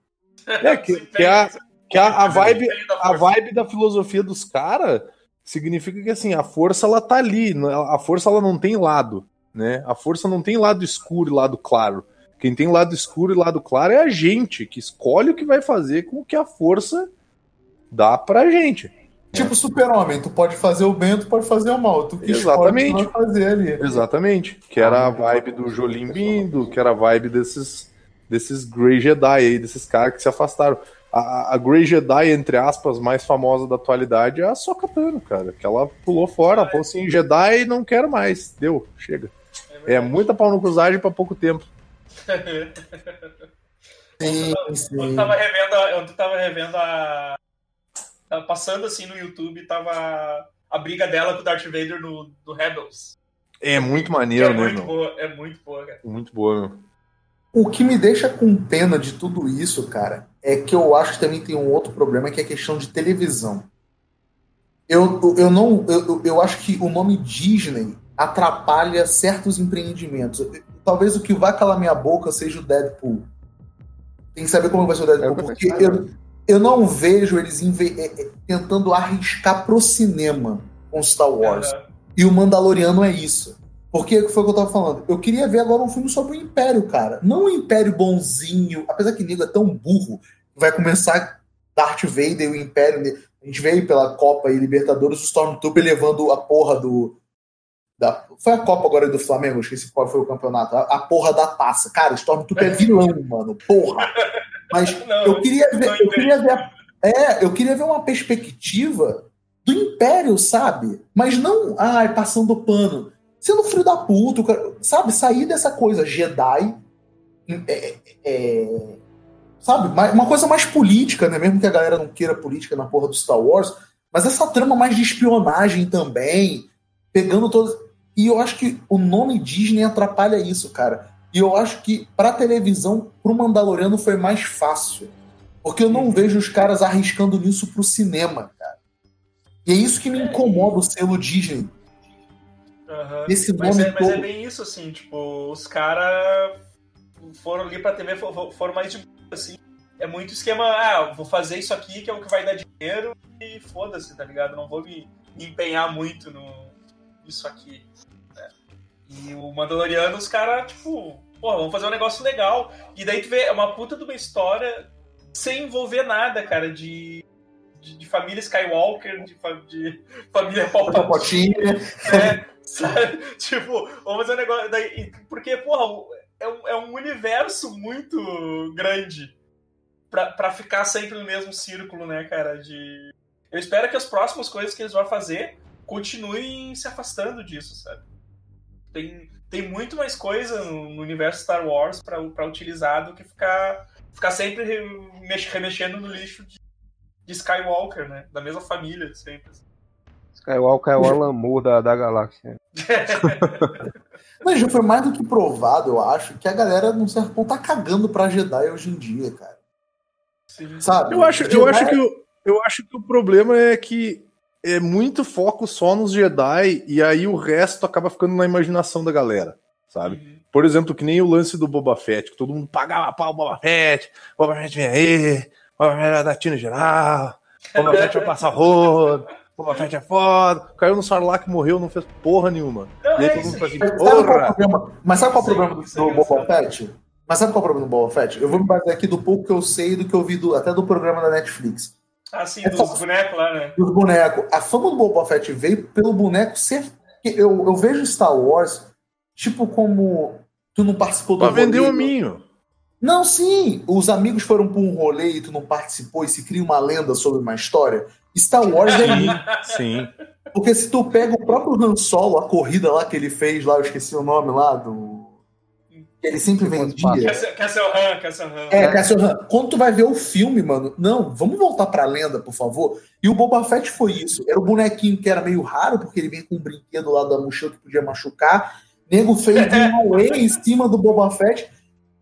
É, que, que é a, que é a, a vibe, a vibe da filosofia dos caras significa que assim, a força ela tá ali, né? a força ela não tem lado, né? A força não tem lado escuro e lado claro. Quem tem lado escuro e lado claro é a gente, que escolhe o que vai fazer com o que a força dá pra gente. Tipo super-homem, tu pode fazer o bem, tu pode fazer o mal. Tu que Exatamente. escolhe o que tu vai fazer ali. Exatamente. Que era a vibe do Jolim vindo, que era a vibe desses, desses Grey Jedi aí, desses caras que se afastaram. A, a Grey Jedi, entre aspas, mais famosa da atualidade é a Sokka Tano, cara. Que ela pulou fora, falou assim, Jedi não quero mais. Deu, chega. É muita pau no cruzagem pra pouco tempo. Sim, Eu sim. tava revendo, a- eu tava revendo a. tava Passando assim no YouTube, tava a briga dela com o Darth Vader no, no Rebels. É muito maneiro, é né, muito meu? boa, é muito boa, cara. Muito boa, meu. O que me deixa com pena de tudo isso, cara, é que eu acho que também tem um outro problema, que é a questão de televisão. Eu, eu, não. Eu, eu- acho que o nome Disney atrapalha certos empreendimentos. Talvez o que vai calar minha boca seja o Deadpool. Tem que saber como vai ser o Deadpool, porque eu, eu não vejo eles inve- é, é, tentando arriscar pro cinema com Star Wars. Aham. E o Mandaloriano é isso. Porque foi o que eu tava falando. Eu queria ver agora um filme sobre o Império, cara. Não um Império bonzinho. Apesar que nego é tão burro. Vai começar Darth Vader e o Império. ne- A gente veio pela Copa e Libertadores, o Stormtrooper levando a porra do. Da, foi a Copa agora do Flamengo, eu esqueci qual foi o campeonato. A, a porra da taça. Cara, o Stormtrooper é vilão, mano. Porra. Mas Não, eu queria ver. Eu queria ver é, eu queria ver uma perspectiva do Império, sabe? Mas não, ai, passando pano. Sendo filho da puta, cara- sabe? Sair dessa coisa Jedi, é, é, sabe? Mais- Uma coisa mais política, né? Mesmo que a galera não queira política na porra do Star Wars, mas essa trama mais de espionagem também, pegando todas. E eu acho que o nome Disney atrapalha isso, cara. E eu acho que pra televisão, pro Mandaloriano foi mais fácil. Porque eu não vejo os caras arriscando nisso pro cinema, cara. E é isso que me incomoda o selo Disney. Aham. Esse Mas nome é, mas é bem isso, assim, tipo, os caras foram ali pra TV, fo- foram mais de assim. É muito esquema, ah, vou fazer isso aqui que é o que vai dar dinheiro e foda-se, tá ligado? Não vou me, me empenhar muito no isso aqui. né? E o Mandaloriano, os caras, tipo, pô, vamos fazer um negócio legal. E daí tu vê, é uma puta de uma história sem envolver nada, cara, de, de, de família Skywalker, de, de família Palpatine. Palpatine. É, sabe? Tipo, vamos fazer um negócio. Daí, porque, porra, é um, é um universo muito grande pra, pra ficar sempre no mesmo círculo, né, cara? De. Eu espero que as próximas coisas que eles vão fazer continuem se afastando disso, sabe? Tem, tem muito mais coisa no, universo Star Wars pra utilizar do que ficar, ficar sempre re- mex- remexendo no lixo de, de Skywalker, né? Da mesma família, sempre. Skywalker é o Alan Moore da, da galáxia. Mas já foi mais do que provado, eu acho, que a galera, num certo ponto, tá cagando pra Jedi hoje em dia, cara. Sim. Sabe? Eu acho, eu Jedi- acho que o, eu acho que o problema é que é muito foco só nos Jedi e aí o resto acaba ficando na imaginação da galera, sabe? Uhum. Por exemplo, que nem o lance do Boba Fett, que todo mundo pagava pau Boba Fett, Boba Fett vem aí, Boba Fett vai dar tiro geral, Boba Fett vai passar rodo, Boba Fett é foda, caiu no Sarlacc e morreu, não fez porra nenhuma. Não, E aí é todo mundo faz assim, Mas sabe qual é o porra! problema? Mas sabe qual é o problema do, é do Boba. Fett? Mas sabe qual é o problema do Boba Fett? Eu vou me basear aqui do pouco que eu sei, do que eu vi do- até do programa da Netflix. Ah, sim, dos bonecos lá, né? Dos bonecos. A fama do Boba Fett veio pelo boneco ser. Eu, eu vejo Star Wars tipo como. Tu não participou do Pra vender o minho. Não, sim. Os amigos foram pra um rolê e tu não participou e se cria uma lenda sobre uma história. Star Wars é isso. Sim. Porque se tu pega o próprio Han Solo, a corrida lá que ele fez lá, eu esqueci o nome lá, do. Que ele sempre vendia. Cassio Han, Cassio Han. É, Cassio Han. Quando tu vai ver o filme, mano, não, vamos voltar pra lenda, por favor. E o Boba Fett foi isso. Era o bonequinho que era meio raro, porque ele vem com um brinquedo lá da mochila que podia machucar. Nego fez um away em cima do Boba Fett.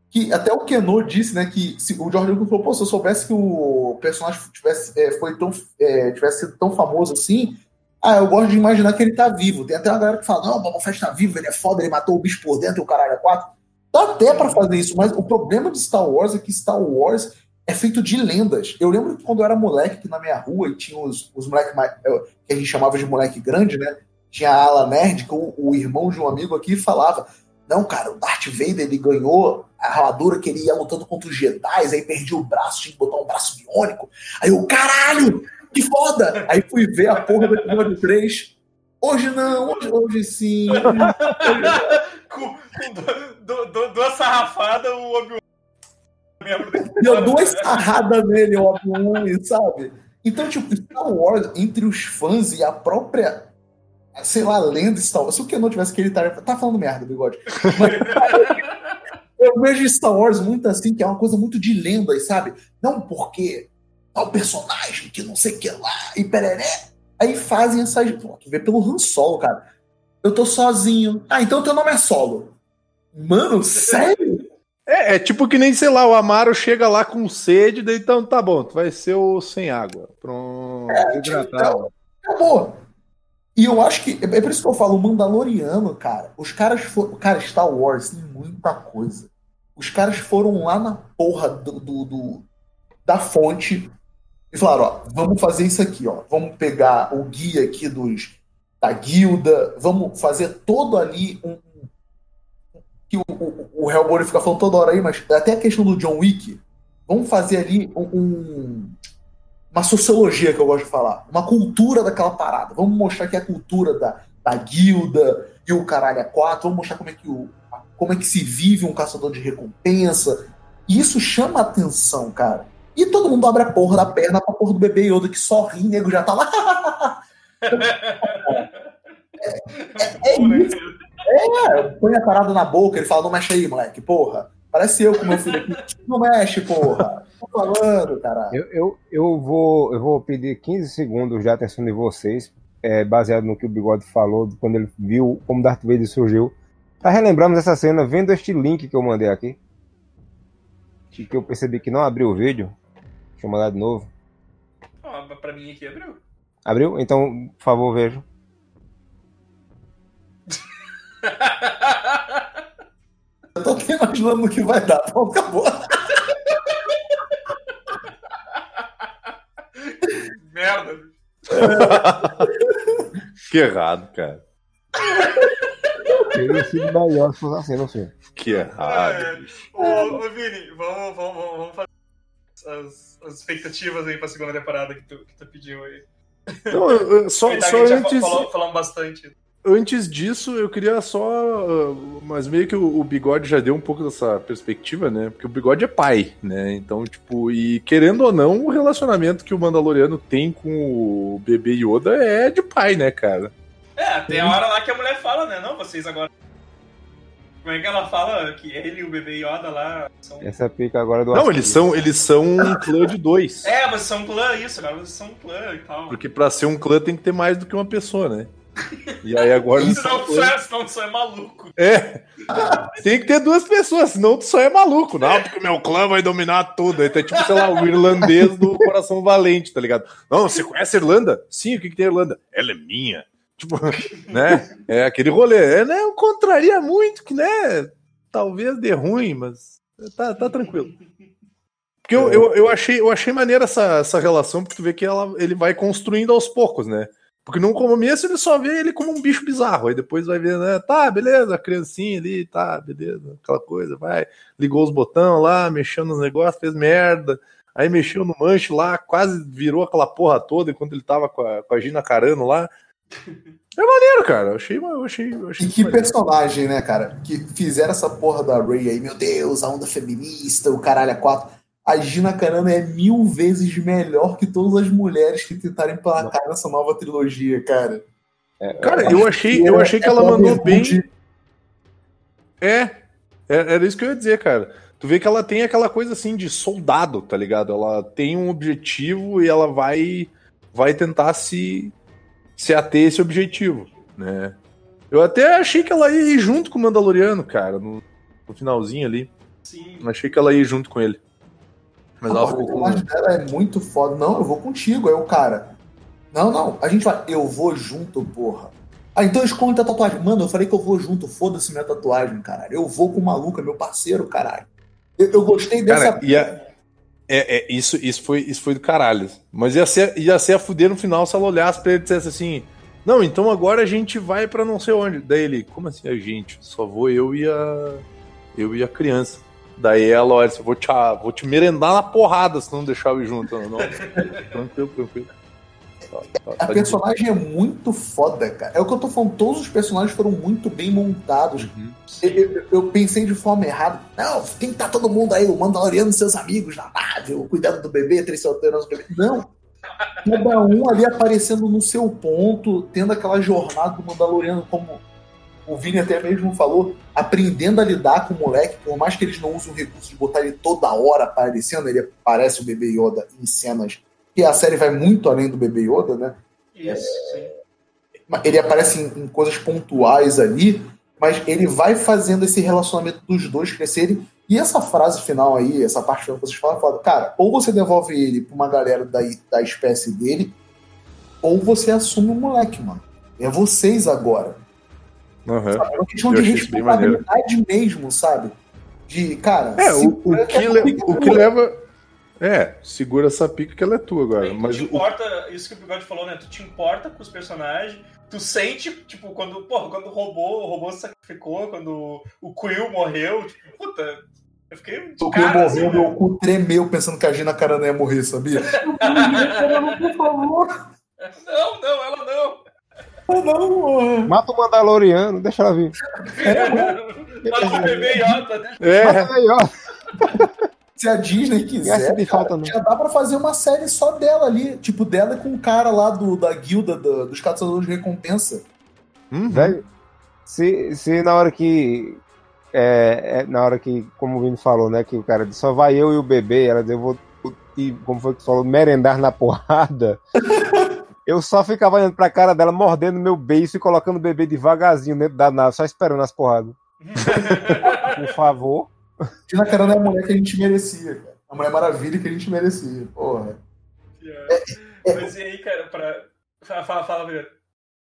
Que até o Keno disse, né, que se, o George Lucas falou, pô, se eu soubesse que o personagem tivesse, é, foi tão, é, tivesse sido tão famoso assim, ah, eu gosto de imaginar que ele tá vivo. Tem até uma galera que fala, não, o Boba Fett tá vivo, ele é foda, ele matou o bicho por dentro o caralho é quatro. Dá até pra fazer isso, mas o problema de Star Wars é que Star Wars é feito de lendas. Eu lembro que quando eu era moleque, que na minha rua, e tinha os, os moleques que a gente chamava de moleque grande, né? Tinha a ala nerd, que o, o irmão de um amigo aqui falava, não, cara, o Darth Vader, ele ganhou a armadura que ele ia lutando contra os Jedi, aí perdia o braço, tinha que botar um braço biônico. Aí eu, caralho, que foda! Aí fui ver a porra do episódio 3. Hoje não, hoje, hoje sim. com, com duas sarrafadas, o Obi-Wan. Deu duas sarradas nele, o Obi-Wan, sabe? Então, tipo, Star Wars, entre os fãs e a própria, sei lá, lenda Star Wars. Se o Kenon tivesse que ele tá, tá falando merda, bigode. Mas, eu vejo Star Wars muito assim, que é uma coisa muito de lendas, sabe? Não porque tal personagem que não sei o que lá e pereré. Aí fazem essas. Pô, tu vê pelo Han Solo, cara. Eu tô sozinho. Ah, então teu nome é Solo. Mano, sério? É, é tipo que nem, sei lá, o Amaro chega lá com sede, daí então tá bom, tu vai ser o sem água. Pronto, É, tipo, então, acabou. E eu acho que. É por isso que eu falo, o Mandaloriano, cara. Os caras foram. Cara, Star Wars tem muita coisa. Os caras foram lá na porra do, do- do- da fonte e falaram: ó, vamos fazer isso aqui, ó. Vamos pegar o guia aqui dos da guilda, vamos fazer todo ali um. Que o, o, o Hellboy fica falando toda hora aí, mas até a questão do John Wick. Vamos fazer ali um- um uma sociologia que eu gosto de falar, uma cultura daquela parada. Vamos mostrar que é a cultura da, da guilda e o caralho é quatro, vamos mostrar como é que o como é que se vive um caçador de recompensa. E isso chama atenção, cara. E todo mundo abre a porra da perna pra porra do bebê Yoda que só ri, nego já tá lá. é Pô, né, isso. É, põe a parada na boca, ele fala, não mexe aí, moleque, porra. Parece eu com meu filho aqui. Não mexe, porra. Tô falando, caralho. Eu, eu, eu, vou, eu vou pedir 15 segundos de atenção de vocês, é, baseado no que o Bigode falou, quando ele viu como Darth Vader surgiu. Pra relembrarmos essa cena, vendo este link que eu mandei aqui, que que eu percebi que não abriu o vídeo. Deixa eu mandar de novo. Ó, pra mim aqui abriu. Abriu? Então, por favor, vejam. Eu tô até imaginando o que vai dar. Pronto, acabou. Merda. Que errado, cara. Teria sido melhor se fosse assim, não sei. Que errado. É, ô, ô, Vini, vamos, vamos, vamos, fazer as, as expectativas aí pra segunda temporada que tu, que tu pediu aí. Não, eu- eu- só, só que a gente antes, já falou, falamos bastante. Antes disso, eu queria só. uh, Mas meio que o, o bigode já deu um pouco dessa perspectiva, né? Porque o bigode é pai, né? Então, tipo, e querendo ou não, o relacionamento que o Mandaloriano tem com o bebê Yoda é de pai, né, cara? É, tem a hora lá que a mulher fala, né? Não, vocês agora. Como é que ela fala que ele e o bebê Yoda lá são. Essa pica agora do Não, eles são, eles são um clã de dois. É, vocês são um clã, isso, agora vocês são um clã e tal. Porque pra ser um clã tem que ter mais do que uma pessoa, né? E aí agora Senão tu é, senão tu só é maluco. É. Tem que ter duas pessoas, senão tu só é maluco. Não, porque o meu clã vai dominar tudo. Aí tá tipo, sei lá, o irlandês do coração valente, tá ligado? Não, você conhece a Irlanda? Sim, o que, que tem a Irlanda? Ela é minha. Tipo, né? É aquele rolê. É, né? Eu contraria muito, que, né? Talvez dê ruim, mas tá, tá tranquilo. Porque eu, eu, eu, achei, eu achei maneira essa, essa relação, porque tu vê que ela, ele vai construindo aos poucos, né? Porque no começo ele só vê ele como um bicho bizarro, aí depois vai ver, né? Tá, beleza, a criancinha ali, tá, beleza, aquela coisa, vai. Ligou os botões lá, mexeu nos negócios, fez merda. aí mexeu no manche lá, quase virou aquela porra toda enquanto ele tava com a, com a Gina Carano lá. É maneiro, cara. Eu achei, eu achei, eu achei E que maneiro. personagem, né, cara? Que fizeram essa porra da Ray aí, meu Deus, a onda feminista, o caralho a quatro. A Gina Carano é mil vezes melhor que todas as mulheres que tentaram emplacar nessa nova trilogia, cara. Cara, eu achei, eu achei que ela mandou bem. É, é- era isso que eu ia dizer, cara. Tu vê que ela tem aquela coisa assim de soldado, tá ligado? Ela tem um objetivo e ela vai vai tentar se se ater a esse objetivo, né? Eu até achei que ela ia ir junto com o Mandaloriano, cara, no, no finalzinho ali. Sim. Achei que ela ia ir junto com ele. Mas ela a ficou com. dela é muito foda. Não, eu vou contigo. Aí o cara. Não, não. A gente vai. Eu vou junto, porra. Ah, então esconde a tatuagem. Mano, eu falei que eu vou junto. Foda-se minha tatuagem, caralho. Eu vou com o maluco, é meu parceiro, caralho. Eu, eu gostei dessa. Cara, ia, é, é, isso, isso, foi, isso foi do caralho. Mas ia ser, ia ser a fuder no final se ela olhasse pra ele e dissesse assim: Não, então agora a gente vai pra não sei onde. Daí ele, como assim a gente? Só vou eu e a. Eu e a criança. Daí ela olha assim, vou te, vou te merendar na porrada se não deixar eu ir junto. Eu, Não, tranquilo, tranquilo. Tá, tá, A tá de personagem é muito foda, cara. É o que eu tô falando. Todos os personagens foram muito bem montados. Uhum. Eu, eu- eu pensei de forma errada. Não, tem que estar todo mundo aí, o Mandaloriano e seus amigos na nave, o cuidado do bebê, três solteiros do bebê. Não. Cada um ali aparecendo no seu ponto, tendo aquela jornada do Mandaloriano, como o Vini até mesmo falou, aprendendo a lidar com o moleque, por mais que eles não usem o recurso de botar ele toda hora aparecendo, ele parece o bebê Yoda em cenas. E a série vai muito além do bebê Yoda, né? Isso, sim. ele aparece em, em coisas pontuais ali, mas ele vai fazendo esse relacionamento dos dois crescerem. E essa frase final aí, essa parte final que vocês falam, fala, cara, ou você devolve ele pra uma galera da, da espécie dele, ou você assume o moleque, mano. É vocês agora. Uhum. Sabe? É uma questão Eu de responsabilidade mesmo, sabe? De, cara, É, o, o, que, le- o que tua. leva. É, segura essa pica que ela é tua agora. Tu Mas te o, importa, isso que o Bigode falou, né? Tu te importa com os personagens, tu sente, tipo, quando, porra, quando o robô, o robô se sacrificou, quando o Quill morreu, tipo, puta, eu fiquei O que cara, assim, morreu, né? meu cu tremeu pensando que a Gina Carano ia morrer, sabia? Por favor, Não, não, ela não. Não. Mata o Mandaloriano, deixa ela vir. Mata o bebê Iota, deixa é, Mata ó. Se a Disney quiser, de cara, falta não. já dá pra fazer uma série só dela ali. Tipo, dela com o cara lá do, da guilda da- dos caçadores de recompensa. uhum. Velho, se, se na hora que. É, é, na hora que, como o Vini falou, né? Que o cara disse, só vai eu e o bebê, ela deu, vou, e como foi que tu falou, merendar na porrada. eu só ficava olhando pra cara dela, mordendo meu beiço e colocando o bebê devagarzinho dentro da nave, só esperando as porradas. Por favor. Tina Carano é a mulher que a gente merecia, cara. A Mulher Maravilha que a gente merecia. Porra. Mas e aí, cara, pra. Fala, fala, fala.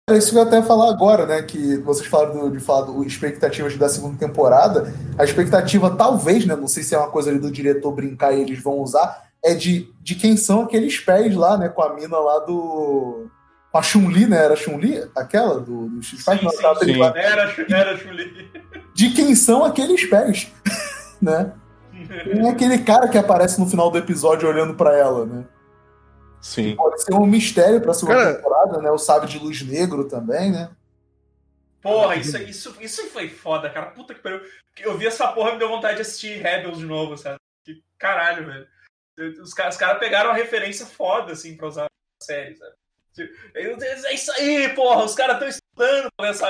É isso que eu ia até falar agora, né? Que vocês falaram do- de falar do expectativas da segunda temporada. A expectativa, talvez, né? Não sei se é uma coisa ali do diretor brincar e eles vão usar, é de, de quem são aqueles pés lá, né? Com a mina lá do. Com a Chun-Li, né? Era a Chun-Li? Aquela do, do Street Fighter? Sim, Não, sim, derivada. Era, era Chuli. De quem são aqueles pés, né? Tem aquele cara que aparece no final do episódio olhando pra ela, né? Sim. Pode ser um mistério pra segunda Cara- temporada, né? O Sábio de Luz Negro também, né? Porra, isso, isso, isso foi foda, cara. Puta que pariu. Eu vi essa porra e me deu vontade de assistir Rebels de novo, sabe? Que caralho, velho. Os caras os caras pegaram uma referência foda, assim, pra usar na série, sabe? Tipo, É isso aí, porra. Os caras estão estudando pra essa.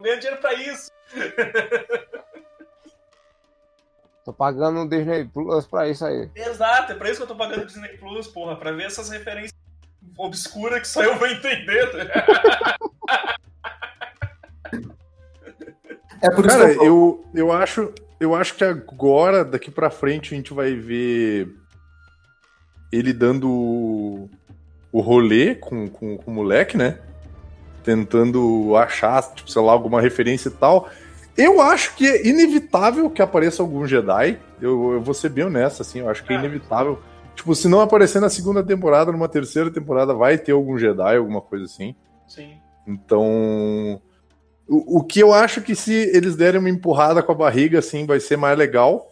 Ganhando dinheiro pra isso. Tô pagando um Disney Plus pra isso aí. Exato, é pra isso que eu tô pagando Disney Plus, porra. Pra ver essas referências obscuras que só eu vou entender. tá? É por isso Cara, que eu, eu, eu, acho, eu acho que agora, daqui pra frente, a gente vai ver ele dando o, o rolê com, com, com o moleque, né? Tentando achar, tipo, sei lá, alguma referência e tal. Eu acho que é inevitável que apareça algum Jedi. Eu, eu vou ser bem honesto, assim, eu acho que é Ah. inevitável. Tipo, se não aparecer na segunda temporada, numa terceira temporada, vai ter algum Jedi, alguma coisa assim. Sim. Então, o, o que eu acho que se eles derem uma empurrada com a barriga, assim, vai ser mais legal.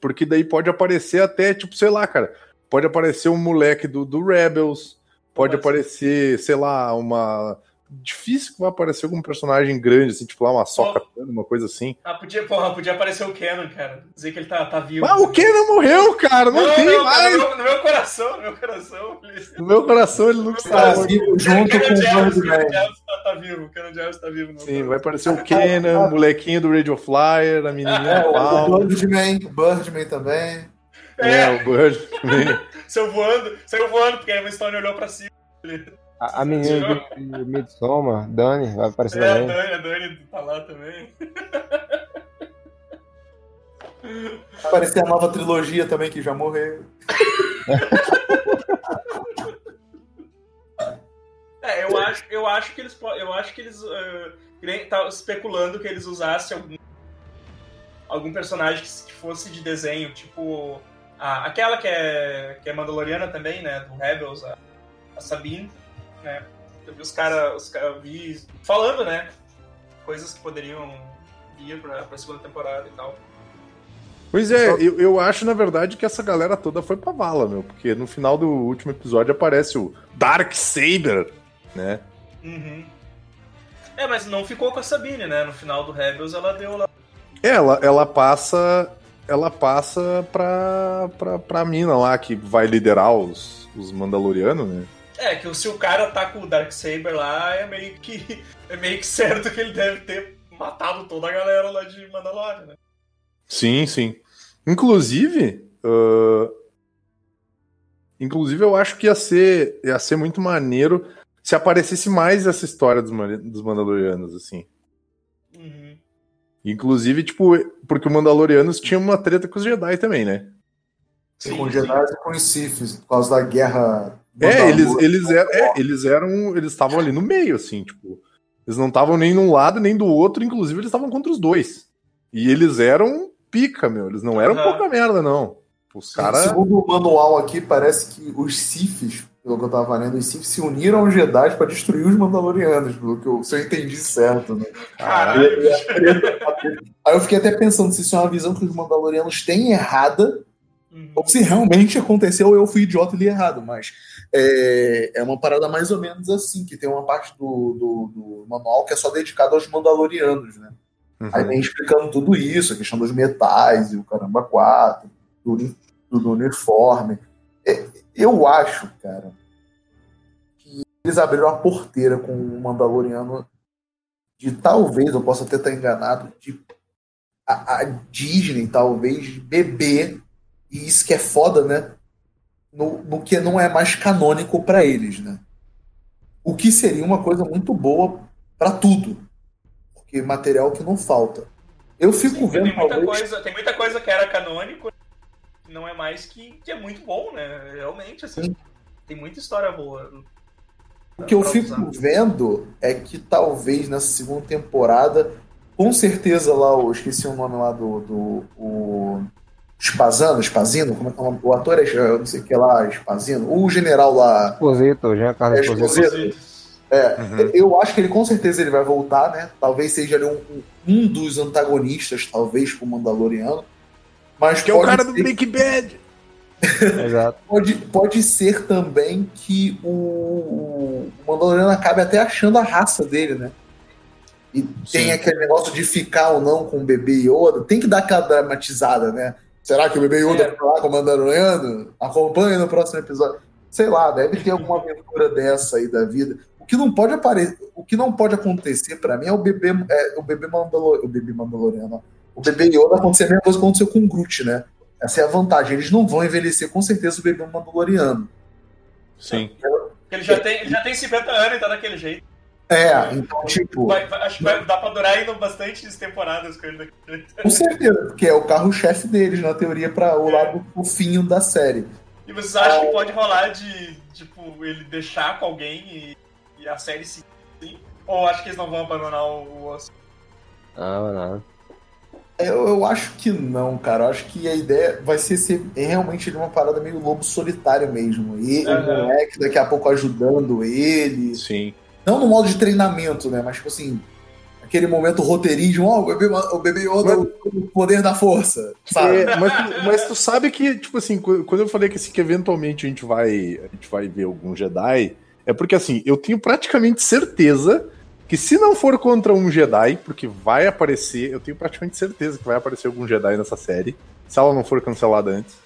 Porque daí pode aparecer até, tipo, sei lá, cara. Pode aparecer um moleque do, do Rebels, pode ser. aparecer, sei lá, uma. Difícil que vai aparecer algum personagem grande, assim, tipo lá uma soca, uma coisa assim. Ah, podia, porra, podia aparecer o Canon, cara. Dizer que ele tá, tá vivo. Ah, o Kenan morreu, cara! Não, tem cara, mais! no, meu, no meu coração, no meu coração. Ele... No meu coração ele nunca Tá está. vivo junto com o Jarvis, Canon Birdman. Jarvis tá, tá vivo. O Canon Jarvis tá vivo. no Sim, vai aparecer o Kenan, o molequinho do Radio Flyer, a menininha É, o. Birdman, o Birdman também. É, o Bird. Saiu voando, saiu voando, porque a Stone olhou pra cima. A, a menina de, Midsommar, Dani, vai aparecer É, a também. Dani, a Dani tá lá também. Aparecer a nova trilogia também, que já morreu. É, eu acho, eu acho que eles, eu acho que eles, tava especulando que eles usassem algum, algum personagem que, que fosse de desenho, tipo a- aquela que é, que é Mandaloriana também, né, do Rebels, a, a Sabine, né. Eu vi os caras, os cara, eu vi falando, né, coisas que poderiam vir pra, pra segunda temporada e tal. Pois é, eu, eu acho, na verdade, que essa galera toda foi pra vala, meu. Porque no final do último episódio aparece o Dark Saber, né? Uhum. É, mas não ficou com a Sabine, né? No final do Rebels ela deu lá. Ela, ela passa. Ela passa pra, pra, pra mina lá que vai liderar os, os Mandalorianos, né? É, que se o cara tá com o Darksaber lá, é meio que. É meio que certo que ele deve ter matado toda a galera lá de Mandalorian, né? Sim, sim. Inclusive. ah, inclusive, eu acho que ia ser, ia ser muito maneiro se aparecesse mais essa história dos, dos Mandalorianos, assim. Uhum. Inclusive, tipo, porque os Mandalorianos tinham uma treta com os Jedi também, né? E com os Jedi e com os Siths, por causa da guerra. É, eles, eles eram, é, eles eram, eles estavam ali no meio, assim, tipo, eles não estavam nem num lado nem do outro, inclusive eles estavam contra os dois. E eles eram pica, meu, eles não eram Aham. pouca merda, não. Os caras. Segundo o manual aqui, parece que os Siths, pelo que eu tava lendo, os Siths se uniram aos Jedi pra destruir os Mandalorianos, pelo que eu, se eu entendi certo, né? Caralho. Aí eu fiquei até pensando se isso é uma visão que os Mandalorianos têm errada, Uhum. ou se realmente aconteceu eu fui idiota e li errado, mas é, é uma parada mais ou menos assim, que tem uma parte do, do, do manual que é só dedicada aos Mandalorianos, né? Uhum. Aí vem explicando tudo isso, a questão dos metais e o caramba 4, do, do uniforme. É, eu acho, cara, eles abriram a porteira com o Mandaloriano de talvez, eu possa até estar enganado, de a, a Disney talvez beber, e isso que é foda, né? No, no que não é mais canônico para eles, né? O que seria uma coisa muito boa para tudo porque material que não falta. Eu fico Sim, vendo tem, muita talvez. coisa, tem muita coisa que era canônico, não é mais que, que é muito bom, né? Realmente, assim. Sim. Tem muita história boa. O que eu pra fico vendo é que talvez nessa segunda temporada, com certeza lá, eu esqueci o nome lá do. do o Spazano, Spazino, como é que é o nome? O ator é, eu não sei o que lá, Spazino. O general lá. Esposito, Jean Carlos É, Esposito. Esposito. É, Uhum. eu acho que ele com certeza ele vai voltar, né? Talvez seja ali um, um- dos antagonistas, talvez, pro Mandaloriano. Mas Que é o cara do ser- Breaking Bad. Exato. Pode, pode ser também que o, o Mandaloriano acabe até achando a raça dele, né? E tem Sim. aquele negócio de ficar ou não com o bebê Yoda. Tem que dar aquela dramatizada, né? Será que o bebê Yoda É. lá com o Mandaloriano? Acompanha no próximo episódio. Sei lá, deve ter alguma aventura dessa aí da vida. O que não pode aparecer, o que não pode acontecer pra mim é o bebê, é, o bebê Mandaloriano, o bebê Mandaloriano, ó. o bebê Yoda acontecer a mesma coisa que aconteceu com o Groot, né? Essa é a vantagem. Eles não vão envelhecer com certeza o bebê Mandaloriano. Sim. Ele já, tem, ele já tem 50 anos e tá daquele jeito. É, então, tipo, Vai- vai- acho que vai dar pra durar ainda bastantes temporadas com ele daquele jeito. com certeza, porque é o carro-chefe deles, na teoria, para o lado fofinho da série. E vocês acham que pode rolar de, tipo, ele deixar com alguém e, e a série seguir? assim? Ou acho que eles não vão abandonar o, o osso? Não, não. Eu, eu acho que não, cara. Eu acho que a ideia vai ser, ser realmente uma parada meio lobo solitário mesmo. E o Aham. moleque daqui a pouco ajudando ele. Sim. Não no modo de treinamento, né? Mas, tipo assim, aquele momento roteirismo, ó, o bebê, o bebê Yoda, o o poder da força, sabe? É, mas, tu, mas tu sabe que, tipo assim, qu- quando eu falei que, assim, que eventualmente a gente, vai, a gente vai ver algum Jedi, é porque assim, eu tenho praticamente certeza que se não for contra um Jedi, porque vai aparecer, eu tenho praticamente certeza que vai aparecer algum Jedi nessa série, se ela não for cancelada antes.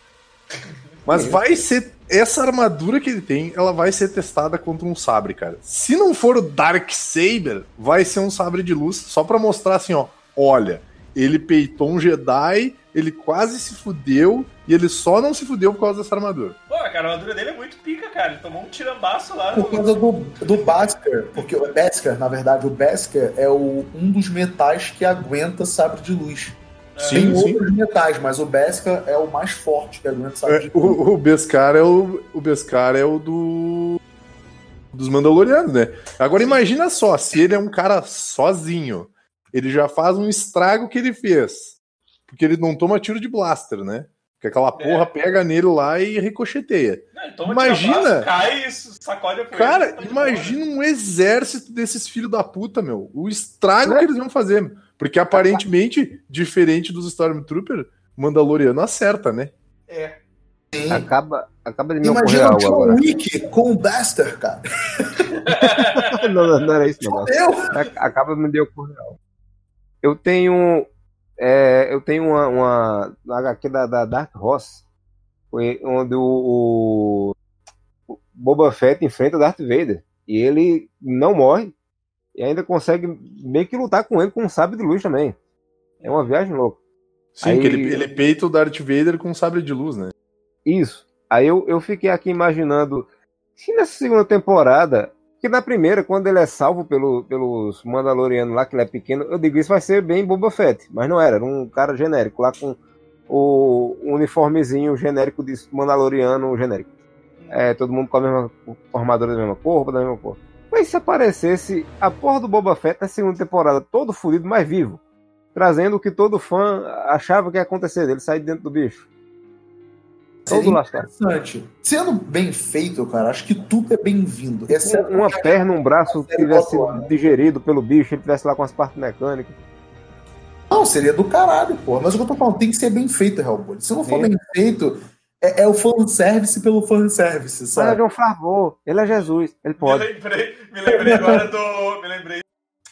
Mas vai ser. Essa armadura que ele tem, ela vai ser testada contra um sabre, cara. Se não for o Dark Saber, vai ser um sabre de luz, só pra mostrar assim, ó. Olha, ele peitou um Jedi, ele quase se fudeu, e ele só não se fudeu por causa dessa armadura. Pô, cara, a armadura dele é muito pica, cara. Ele tomou um tirambaço lá. Por No... causa do, do Basker, porque o Basker, na verdade, o Basker é o, um dos metais que aguenta sabre de luz. Sim, Tem sim. outros metais, mas o Basker é o mais forte que aguenta sabre É, de luz. o, o Beskar é o. O Beskar é o do. Dos Mandalorianos, né? Agora imagina só, se ele é um cara sozinho, ele já faz um estrago que ele fez. Porque ele não toma tiro de blaster, né? Porque aquela porra pega nele lá e ricocheteia. Não, toma Imagina! cai e sacode a poeira. Cara, tá imagina um exército desses filhos da puta, meu. O estrago que eles vão fazer. meu. Porque aparentemente, diferente dos Stormtrooper, o Mandaloriano acerta, né? É. Sim. Acaba, acaba de me ocorrer Imagina o algo John agora. Wick com o Baster, cara. não, não, não era isso, não. Acaba de me ocorrer algo. Eu tenho. É, eu tenho uma, uma na HQ da, da Dark Horse, onde o, o Boba Fett enfrenta Darth Vader. E ele não morre. E ainda consegue meio que lutar com ele com um sabre de luz também. É uma viagem louca. Sim, Aí- ele, ele peita o Darth Vader com um sabre de luz, né? Isso. Aí eu, eu fiquei aqui imaginando se nessa segunda temporada, que na primeira, quando ele é salvo pelo, pelos Mandalorianos lá, que ele é pequeno, eu digo isso vai ser bem Boba Fett, mas não era, era um cara genérico lá com o uniformezinho genérico de Mandaloriano genérico. É, todo mundo com a mesma com a armadura da mesma cor, da mesma cor. Mas se aparecesse a porra do Boba Fett na segunda temporada, todo fudido, mas vivo, trazendo o que todo fã achava que ia acontecer dele, sair de dentro do bicho. Todo lascado. interessante. Sendo bem feito, cara, acho que tudo é bem-vindo. Exceto uma perna, um braço que tivesse sido digerido pelo bicho, ele tivesse lá com as partes mecânicas. Não, seria do caralho, pô. Mas o que eu tô falando, tem que ser bem feito, Hellboy. Se não for Sim. bem feito, é, é o fanservice pelo fanservice, Mas é sabe? João Favor, ele é Jesus, ele Me pode. lembrei, me lembrei agora do. Me lembrei.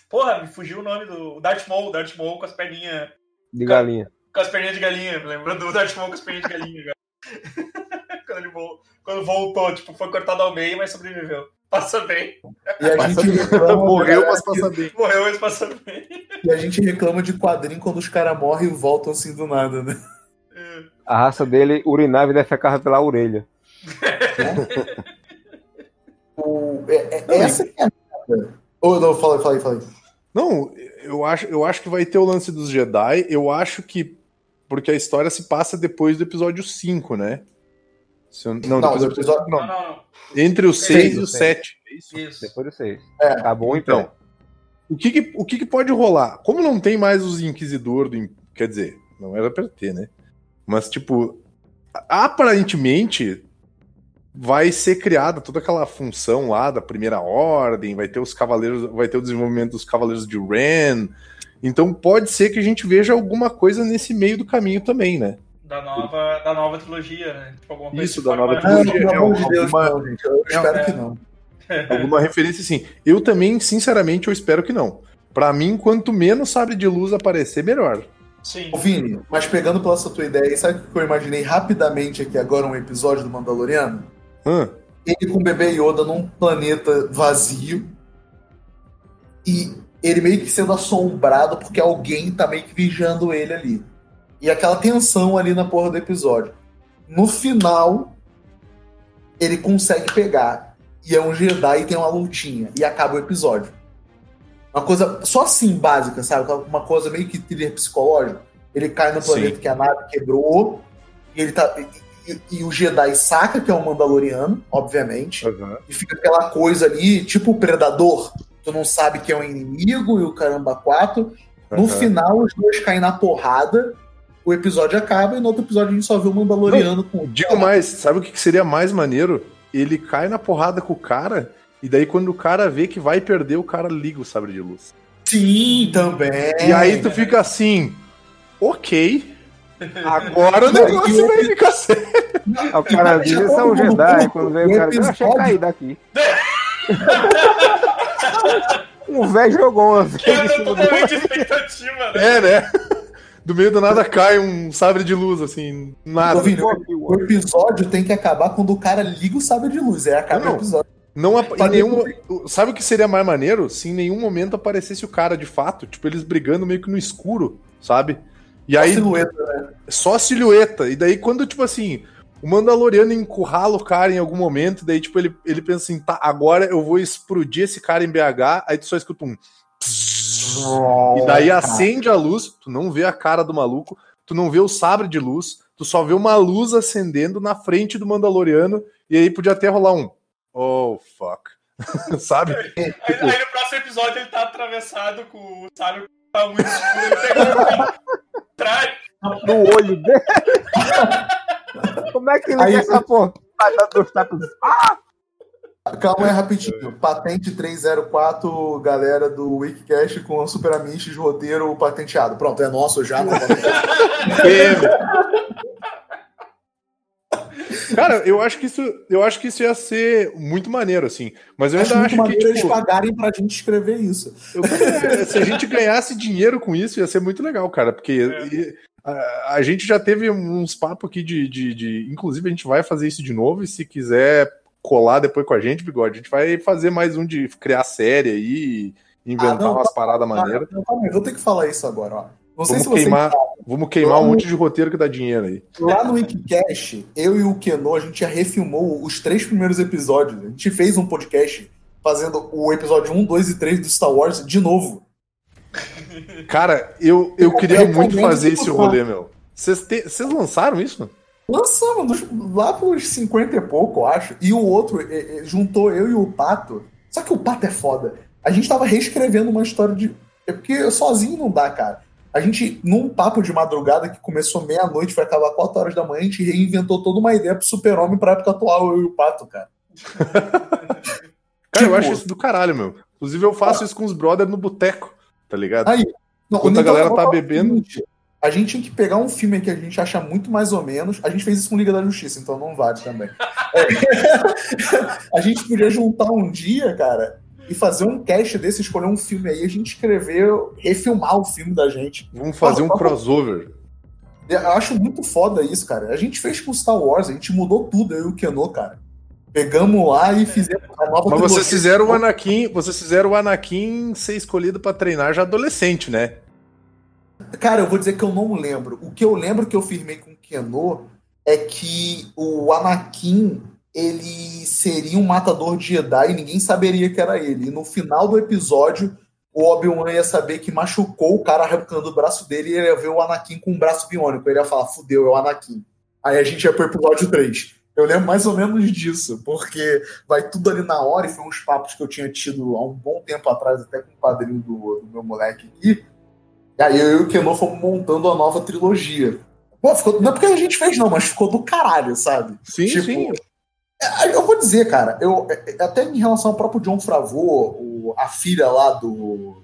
Porra, me fugiu o nome do. Darth Maul, Darth Maul com as perninhas. De galinha. Com as perninhas de galinha. Me lembrou do Darth Maul com as perninhas de galinha agora. quando ele vol- quando voltou, tipo, foi cortado ao meio, mas sobreviveu. Passa bem. E a gente reclama, Morreu, mas passa bem. Morreu, mas passa bem. E a gente reclama de quadrinho quando os caras morrem e voltam assim do nada, né? É. A raça dele urinava e defecava pela orelha. O, é, é- essa que é a merda. Ô, não, fala, fala aí, fala aí. Não, eu acho, eu acho que vai ter o lance dos Jedi. Eu acho que. Porque a história se passa depois do episódio 5, né? Se eu- não, Não, depois do do episódio- Não, não, não, não. Entre o 6 Seis, e o o seis. 7. É isso? Isso. Depois do seis. É. Acabou Então, então. O que que, o que que pode rolar? Como não tem mais os Inquisidor do. Quer dizer, não era pra ter, né? Mas, tipo, aparentemente vai ser criada toda aquela função lá da primeira ordem, vai ter os cavaleiros, vai ter o desenvolvimento dos cavaleiros de Ren. Então pode ser que a gente veja alguma coisa nesse meio do caminho também, né? Da nova, da nova trilogia, né? Tipo, Isso, da nova Ah, trilogia. é Deus, alguma- não, gente. Eu espero é. que não. Alguma referência assim. Eu também, sinceramente, eu espero que não. Pra mim, quanto menos sabre de luz aparecer, melhor. Sim. Ô, Vini, mas pegando pela essa tua ideia, sabe o que eu imaginei rapidamente aqui agora, um episódio do Mandaloriano? Hã? Ele com o bebê Yoda num planeta vazio e ele meio que sendo assombrado porque alguém tá meio que vigiando ele ali. E aquela tensão ali na porra do episódio. No final, ele consegue pegar. E é um Jedi e tem uma lutinha. E acaba o episódio. Uma coisa só assim básica, sabe? Uma coisa meio que thriller psicológico. Ele cai no planeta Sim. que a nave quebrou. E ele tá. E, e- o Jedi saca que é um Mandaloriano, obviamente. E fica aquela coisa ali, tipo o Predador. Tu não sabe que é um inimigo e o caramba quatro. No Aham. final, os dois caem na porrada. O episódio acaba e no outro episódio a gente só vê o Mandaloriano com. Digo mais, sabe o que seria mais maneiro? Ele cai na porrada com o cara, e daí quando o cara vê que vai perder, o cara liga o sabre de luz. Sim, também. E aí tu fica assim, ok. Agora o negócio vai ficar sério. O cara diz, são Jedi. Quando vem o cara, eu achei cair daqui. Um velho jogou uma vez do totalmente expectativa, né? É, né? Do meio do nada cai um sabre de luz, assim, nada. Vini, o episódio tem que acabar quando o cara liga o sabre de luz. É acaba Não. o episódio. Não, ap- em nenhum, sabe o que seria mais maneiro? Se em nenhum momento aparecesse o cara de fato, tipo, eles brigando meio que no escuro, sabe? E aí, silhueta, né? só silhueta. E daí, quando, tipo assim, o Mandaloriano encurrala o cara em algum momento, daí, tipo, ele, ele pensa assim, tá, agora eu vou explodir esse cara em BH, aí tu só escuta um. E daí acende a luz, tu não vê a cara do maluco, tu não vê o sabre de luz, tu só vê uma luz acendendo na frente do Mandaloriano, e aí podia até rolar um. Oh, fuck. Sabe? Aí, aí no próximo episódio ele tá atravessado com o que tá muito escuro, ele pegou o no olho dele. Como é que ele Aí- essa porra? Calma aí, rapidinho. Patente 304, galera do Wikicast com Super Amish roteiro patenteado. Pronto, é nosso já. né? Cara, eu acho que isso, eu acho que isso ia ser muito maneiro, assim. Mas eu Acho ainda muito acho que, maneiro eles tipo, pagarem pra gente escrever isso. eu se a gente ganhasse dinheiro com isso, ia ser muito legal, cara. Porque e- a, a gente já teve uns papos aqui de, de, de- Inclusive, a gente vai fazer isso de novo. E se quiser colar depois com a gente, bigode, a gente vai fazer mais um de criar série aí, inventar Ah, não, umas paradas Ah, maneiras. não, calma aí, vou ter que falar isso agora, ó. Não Vamos queimar, vamos queimar um monte de roteiro que dá dinheiro aí. Lá no Wikicast, eu e o Keno, a gente já refilmou os três primeiros episódios. A gente fez um podcast fazendo o episódio 1, 2 e 3 do Star Wars de novo. Cara, eu, eu Eu queria muito fazer esse rolê, meu. Vocês lançaram isso? Lançamos lá pros 50 e pouco, eu acho. E o outro eh, eh, juntou eu e o Pato. Só que o Pato é foda. A gente tava reescrevendo uma história de. É porque sozinho não dá, cara. A gente, num papo de madrugada que começou meia-noite, foi acabar 4 horas da manhã, a gente reinventou toda uma ideia pro super-homem pra época atual, eu e o Pato, cara. Cara, eu Tipo- acho isso do caralho, meu. Inclusive, eu faço isso com os brothers no boteco, tá ligado? Aí, Não, Enquanto a galera tá bebendo. A gente tinha que pegar um filme que a gente acha muito mais ou menos. A gente fez isso com Liga da Justiça, então não vale também. É. a gente podia juntar um dia, cara, e fazer um cast desse, escolher um filme aí, a gente escrever, refilmar o filme da gente. Vamos fazer um crossover. Eu acho muito foda isso, cara. A gente fez com Star Wars, a gente mudou tudo, eu e o Keno, cara. Pegamos lá e fizemos a nova Mas vocês fizeram o Anakin, vocês fizeram o Anakin ser escolhido pra treinar já adolescente, né? Cara, eu vou dizer que eu não lembro. O que eu lembro que eu firmei com o Keno é que o Anakin ele seria um matador de Jedi e ninguém saberia que era ele. E no final do episódio, o Obi-Wan ia saber que machucou o cara arrancando o braço dele e ele ia ver o Anakin com um braço biônico. Ele ia falar, fudeu, é o Anakin. Aí a gente ia pro episódio 3. Eu lembro mais ou menos disso, porque vai tudo ali na hora, e foi uns papos que eu tinha tido há um bom tempo atrás, até com o padrinho do, do meu moleque aqui. E aí eu e o Keno fomos montando a nova trilogia. Pô, ficou, não é porque a gente fez, não, mas ficou do caralho, sabe? Sim, Tipo, sim. É, Eu vou dizer, cara, eu, é, é, até em relação ao próprio John Favreau, o- a filha lá do.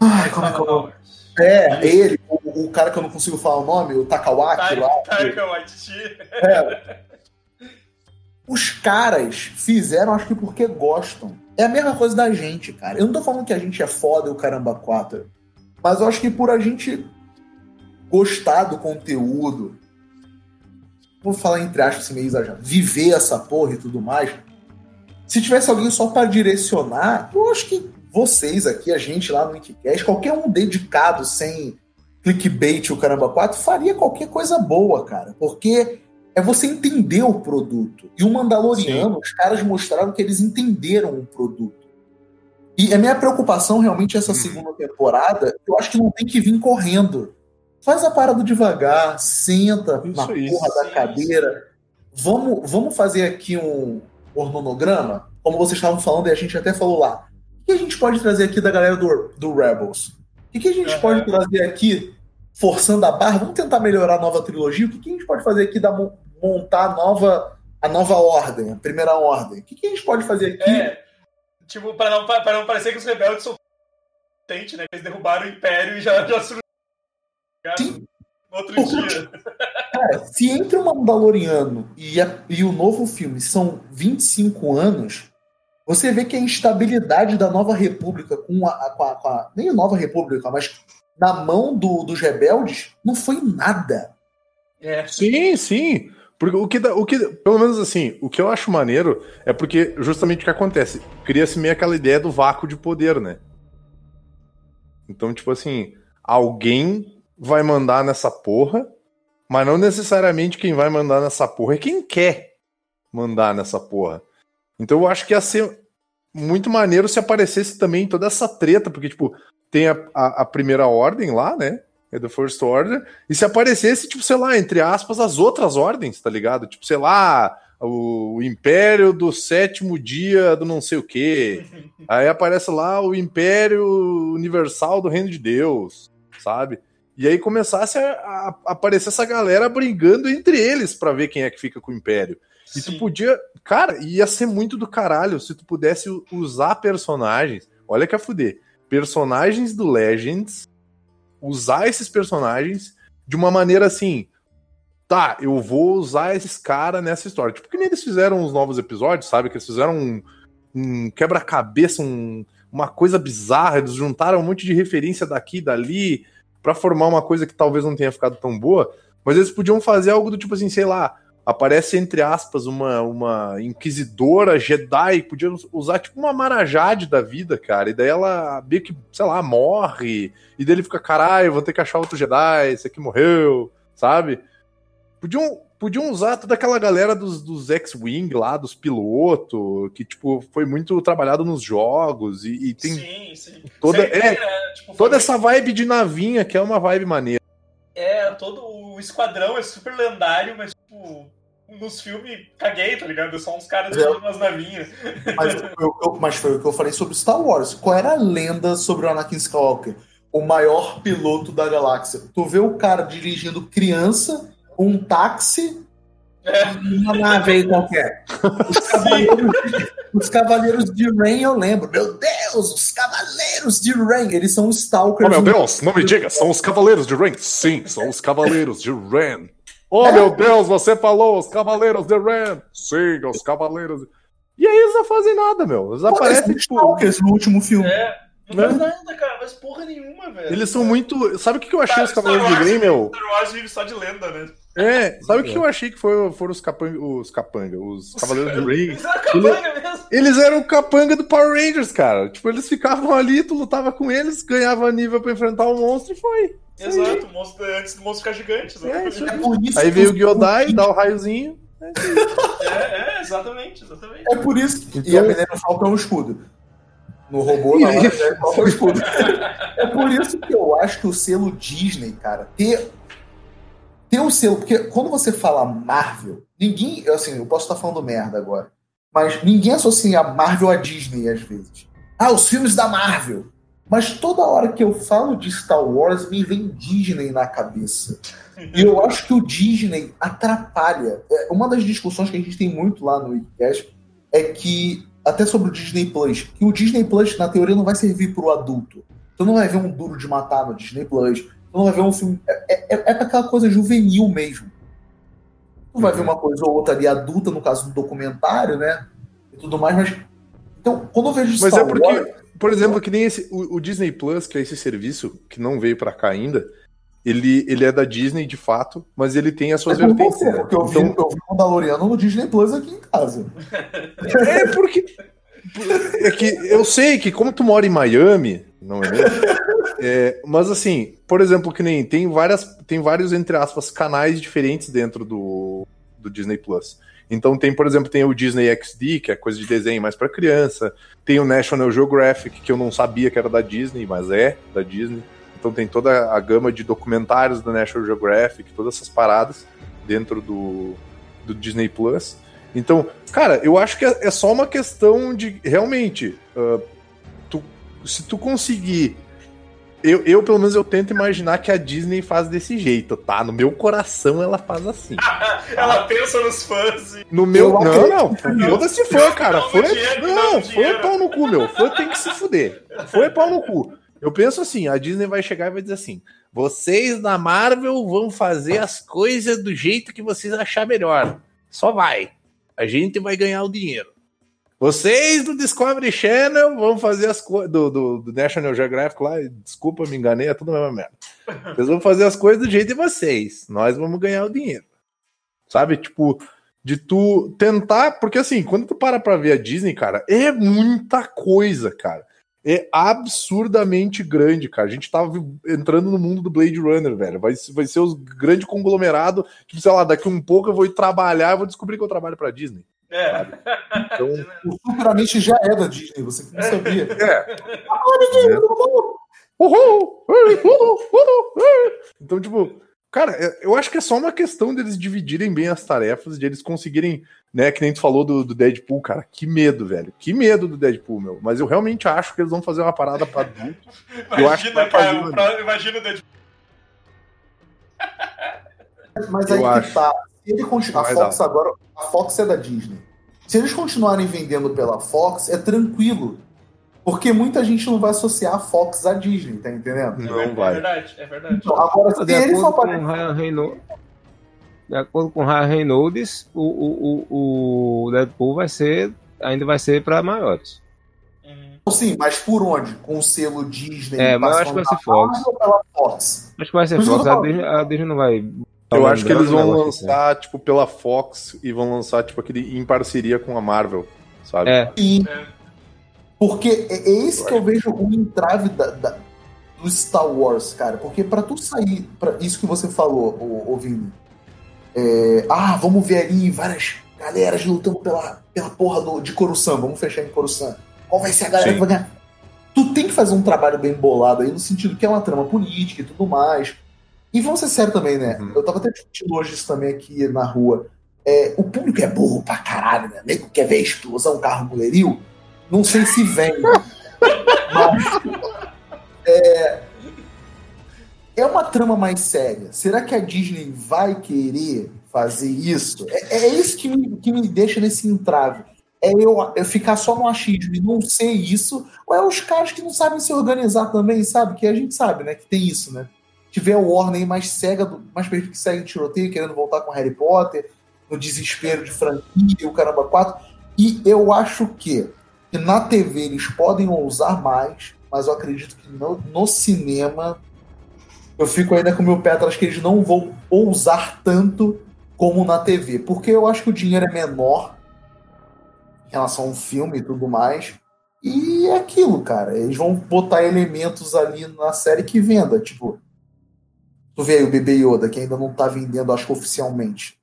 Ai, como é que é o nome? É, ele, o, o cara que eu não consigo falar o nome, o Takawaki lá. Taika Waititi. É. Os caras fizeram, acho que porque gostam. É a mesma coisa da gente, cara. Eu não tô falando que a gente é foda e o caramba quatro. Mas eu acho que por a gente gostar do conteúdo, vou falar entre aspas assim, meio exagerado, viver essa porra e tudo mais. Se tivesse alguém só para direcionar, eu acho que vocês aqui, a gente lá no Wikicast, qualquer um dedicado sem clickbait o caramba 4, faria qualquer coisa boa, cara. Porque é você entender o produto. E o Mandaloriano, os caras mostraram que eles entenderam o produto. E a minha preocupação realmente essa segunda temporada, eu acho que não tem que vir correndo. Faz a parada devagar, senta Isso na porra da Sim, cadeira. Vamos, vamos fazer aqui um ornonograma, como vocês estavam falando e a gente até falou lá. O que a gente pode trazer aqui da galera do, do Rebels? O que, a gente Aham. pode trazer aqui, forçando a barra? Vamos tentar melhorar a nova trilogia? O que, que a gente pode fazer aqui da mon- montar a nova, a nova ordem, a primeira ordem? O que, que a gente pode fazer aqui? É, tipo, pra não, pra não parecer que os rebeldes são Tente, né? Eles derrubaram o Império e já, já surgiu. Sim. No outro Porque- dia. Cara, se entre o Mandaloriano e, a- e o novo filme são 25 anos, você vê que a instabilidade da Nova República com a- com a- com a- nem a Nova República, mas na mão do- dos rebeldes, não foi nada. É. Sim, sim. Porque o que, dá- o que, pelo menos assim, o que eu acho maneiro é porque justamente o que acontece, cria-se meio aquela ideia do vácuo de poder, né? Então, tipo assim, alguém vai mandar nessa porra, mas não necessariamente quem vai mandar nessa porra é quem quer mandar nessa porra. Então eu acho que ia ser muito maneiro se aparecesse também toda essa treta, porque, tipo, tem a, a, a primeira ordem lá, né? É do First Order, e se aparecesse, tipo, sei lá, entre aspas, as outras ordens, tá ligado? Tipo, sei lá, o, Império do sétimo dia do não sei o quê. Aí aparece lá o Império Universal do Reino de Deus, sabe? E aí começasse a, a- aparecer essa galera brigando entre eles pra ver quem é que fica com o Império. E tu podia. Cara, ia ser muito do caralho se tu pudesse usar personagens. Olha que a fuder. Personagens do Legends. Usar esses personagens de uma maneira assim. Tá, eu vou usar esses caras nessa história. Tipo, que nem eles fizeram os novos episódios, sabe? Que eles fizeram um, um quebra-cabeça, um- uma coisa bizarra. Eles juntaram um monte de referência daqui e dali pra formar uma coisa que talvez não tenha ficado tão boa. Mas eles podiam fazer algo do tipo assim, sei lá, aparece entre aspas uma, uma inquisidora Jedi, podia usar tipo uma marajade da vida, cara, e daí ela meio que, sei lá, morre, e daí ele fica, caralho, vou ter que achar outro Jedi, esse aqui morreu, sabe? Podiam, podiam usar toda aquela galera dos, dos X-Wing lá, dos pilotos, que, tipo, foi muito trabalhado nos jogos, e, e tem Sim, sim. toda- Sempre é, né? Tipo, toda muito- essa vibe de navinha, que é uma vibe maneira. É, todo o esquadrão é super lendário, mas, tipo, nos filmes caguei, tá ligado? É só uns caras É. usando umas navinhas. Mas, mas foi o que eu falei sobre Star Wars. Qual era a lenda sobre o Anakin Skywalker? O maior piloto da galáxia. Tu vê o cara dirigindo criança, um táxi e uma nave aí qualquer. Os cavaleiros, os cavaleiros de Rain eu lembro. Meu Deus, os cavaleiros de Rain. Eles são os stalkers. Oh, meu Deus, não me diga, são os Cavaleiros de Ren. Sim, são os Cavaleiros de Ren. Oh, É. meu Deus, você falou os Cavaleiros de Ren. Sim, os Cavaleiros. E aí eles não fazem nada, meu. Eles Pô, aparecem, tipo. stalkers no último filme. É, não Né? faz nada, cara, mas porra nenhuma, velho. Eles são muito. Sabe o que que eu achei Cara, os Cavaleiros Star de Wars- Ren, meu? Star Wars vive só de lenda, né? É, sabe o que eu achei que foi, foram os capanga, os capanga, os Cavaleiros de Ren? Eles eram capanga mesmo. Eles eram o capanga do Power Rangers, cara. Tipo, eles ficavam ali, tu lutava com eles, ganhava nível pra enfrentar o monstro e foi. Exato, o monstro, antes do monstro ficar gigante. É, isso É por isso Aí veio o Gyodai, dá o raiozinho. É, é, exatamente, exatamente. É por isso. E Então- a Falcon é um escudo. No robô, não, Isso. é só o escudo. É por isso que eu acho que o selo Disney, cara, ter, ter o selo. Porque quando você fala Marvel, ninguém. Assim, eu posso estar falando merda agora. Mas ninguém associa a Marvel a Disney às vezes. Ah, os filmes da Marvel. Mas toda hora que eu falo de Star Wars, me vem Disney na cabeça. E eu acho que o Disney atrapalha. É, Uma das discussões que a gente tem muito lá no Wikicast é que, até sobre o Disney Plus, que o Disney Plus, na teoria, não vai servir pro adulto. Tu não vai ver um duro de matar no Disney Plus. Tu não vai ver um filme. É, é, é pra aquela coisa juvenil mesmo. Tu vai Uhum. ver uma coisa ou outra ali adulta, no caso do documentário, né? E tudo mais, mas. Então, quando eu vejo Mas Star é porque, Wars, por exemplo, que nem esse, o, o Disney Plus, que é esse serviço que não veio pra cá ainda, ele, ele é da Disney de fato, mas ele tem as suas é vertentes. você, né? porque eu vi, Então, eu vi o Mandaloriano no Disney Plus aqui em casa. é porque. É que eu sei que, como tu mora em Miami, não é mesmo? É, mas assim, por exemplo, que nem tem várias, tem vários, entre aspas, canais diferentes dentro do, do Disney Plus. Então tem, por exemplo, tem o Disney XD, que é coisa de desenho mais para criança. Tem o National Geographic, que eu não sabia que era da Disney, mas é da Disney. Então tem toda a gama de documentários da National Geographic, todas essas paradas dentro do, do Disney Plus. Então, cara, eu acho que é, é só uma questão de realmente, tu- se tu conseguir eu, eu, pelo menos, eu tento imaginar que a Disney faz desse jeito, tá? No meu coração ela faz assim. Ela pensa nos fãs e. No meu. Eu Não, não. Foda-se fã, cara. Fã não é. dinheiro, Não, não fã é dinheiro. pau no cu, meu. Fã tem que se fuder. Fã é pau no cu. Eu penso assim, a Disney vai chegar e vai dizer assim: vocês da Marvel vão fazer as coisas do jeito que vocês achar melhor. Só vai. A gente vai ganhar o dinheiro. Vocês do Discovery Channel vão fazer as coisas do, do, do, National Geographic lá. Desculpa, me enganei, é tudo a mesma merda. Vocês vão fazer as coisas do jeito de vocês. Nós vamos ganhar o dinheiro. Sabe? Tipo, de tu tentar. Porque assim, quando tu para pra ver a Disney, cara, é muita coisa, cara é absurdamente grande, cara. A gente tava entrando no mundo do Blade Runner, velho. Vai, vai ser os grande conglomerado. Tipo, sei lá, daqui um pouco eu vou trabalhar, eu vou descobrir que eu trabalho pra Disney. É. Então, o Superamente já é da Disney, você não sabia. É. Então, tipo, cara, é, eu acho que é só uma questão deles dividirem bem as tarefas, de eles conseguirem né, que nem tu falou do, do, Deadpool, cara, que medo, velho. Que medo do Deadpool, meu. Mas eu realmente acho que eles vão fazer uma parada pra adulto. eu acho que vai cara, fazer, pra, imagina o Deadpool. Mas aí eu que acho. tá. Se ele continuar, a Fox dar. agora, a Fox é da Disney. Se eles continuarem vendendo pela Fox, é tranquilo. Porque muita gente não vai associar a Fox à Disney, tá entendendo? Não é, vai. É verdade, é verdade. Então, agora, se ele for para de acordo com o Ryan Reynolds, o, o, o Deadpool vai ser, ainda vai ser para maiores. Uhum. Sim, mas por onde? Com o selo Disney? É, mas eu acho que vai ser Fox. Fox? Acho que vai ser Fox. A Disney, a Disney não vai. Eu acho que eles vão lançar, assim. tipo, pela Fox e vão lançar, tipo, aquele em parceria com a Marvel, sabe? É. E, porque é, é esse que eu vejo o entrave da, da, do Star Wars, cara. Porque para tu sair, para isso que você falou, o, o Vini, é, ah, vamos ver ali várias galeras lutando pela, pela porra do, de Coruscant, vamos fechar em Coruscant. Qual vai ser a galera Sim. que vai ganhar? Tu tem que fazer um trabalho bem bolado aí, no sentido que é uma trama política e tudo mais. E vamos ser sérios também, né? Uhum. Eu tava até discutindo hoje isso também aqui na rua. É, o público é burro pra caralho, né? Nego quer ver explosão, carro mulherio. Não sei se vem. mas, é, é uma trama mais séria. Será que a Disney vai querer fazer isso? É, é isso que me, que me deixa nesse entrave. É eu, eu ficar só no achismo e não ser isso, ou é os caras que não sabem se organizar também, sabe? Que a gente sabe, né? Que tem isso, né? Tiver o Warner mais cega, mais perfil que segue tiroteio, querendo voltar com Harry Potter, no desespero de franquia, o caramba 4. E eu acho que, que na TV eles podem ousar mais, mas eu acredito que no, no cinema eu fico ainda com o meu pé atrás que eles não vão ousar tanto como na TV. Porque eu acho que o dinheiro é menor em relação a um filme e tudo mais. E é aquilo, cara. Eles vão botar elementos ali na série que venda. Tipo, tu vê aí o Bebê Yoda, que ainda não tá vendendo, acho que oficialmente.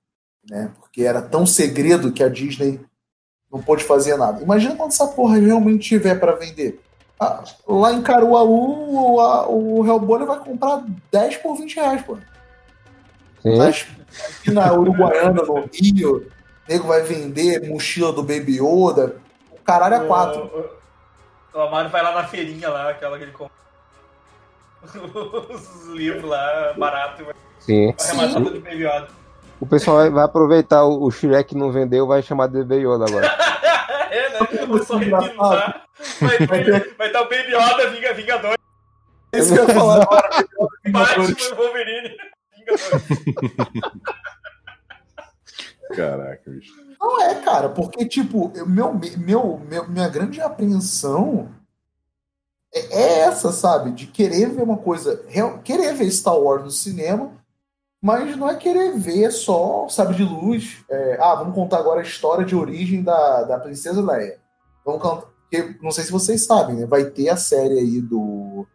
Né? Porque era tão segredo que a Disney não pôde fazer nada. Imagina quando essa porra realmente tiver para vender. Ah, lá em Caruaú, o, o Hellboy vai comprar 10 por 20 reais, pô. Sim. Mas aqui na Uruguaiana, no Rio, o nego vai vender mochila do Baby Yoda. O caralho é 4. O, o, o Amaro vai lá na feirinha lá, aquela que ele compra. Os livros lá, barato. Sim. Vai Sim. do Baby Yoda. O pessoal vai, vai aproveitar o, o Shrek que não vendeu, vai chamar de Baby Yoda agora. é, né? Eu vou só repintar. Vai, estar o Baby Yoda Vinga, Vingador. É isso que eu ia falar agora. Batman e Wolverine. Vingador. Caraca, bicho. Não é, cara, porque, tipo, meu, meu, meu, minha grande apreensão é, é essa, sabe? De querer ver uma coisa, querer ver Star Wars no cinema, mas não é querer ver só, sabe, de luz. É, ah, vamos contar agora a história de origem da, da Princesa Leia. Vamos porque, não sei se vocês sabem, né? Vai ter a série aí do,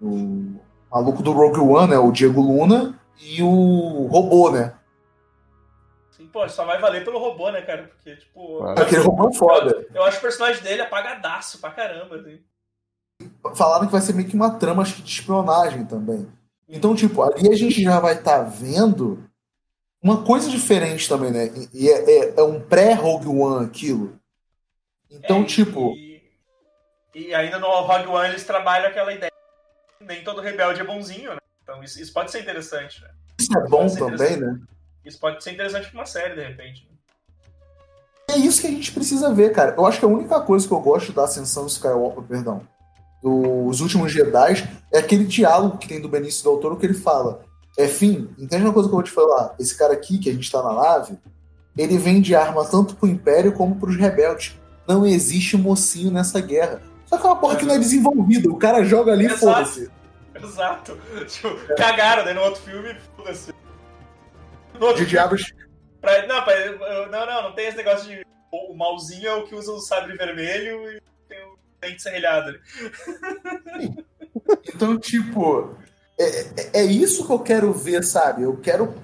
do maluco do Rogue One, né? O Diego Luna e o robô, né? Sim, pô, só vai valer pelo robô, né, cara? Porque, tipo. Aquele robô é foda. Eu, eu, acho o personagem dele apagadaço pra caramba. Assim. Falaram que vai ser meio que uma trama acho que de espionagem também. Então, tipo, ali a gente já vai estar tá vendo uma coisa diferente também, né? E é, é, é um pré-Rogue One aquilo. Então, é, tipo. E, e, ainda no Rogue One eles trabalham aquela ideia. Nem todo rebelde é bonzinho, né? Então isso, isso pode ser interessante, né? Isso é bom também, né? Isso pode ser interessante pra uma série, de repente. Né? É isso que a gente precisa ver, cara. Eu acho que a única coisa que eu gosto da Ascensão Skywalker, perdão, dos Últimos Jedi, é aquele diálogo que tem do Benício Del Toro que ele fala: é fim, entende uma coisa que eu vou te falar? Esse cara aqui, que a gente tá na nave, ele vende arma tanto pro Império como pros rebeldes. Não existe mocinho nessa guerra. Só que é uma porra que não é desenvolvida. O cara joga ali e foda-se. Exato. Tipo, cagaram, né? No outro filme, foda-se. No outro De diabos. Pra- não, pra- não, não, não tem esse negócio de. O malzinho é o que usa o sabre vermelho e dente serrilhado. Então, tipo, é, é- é isso que eu quero ver, sabe? Eu quero.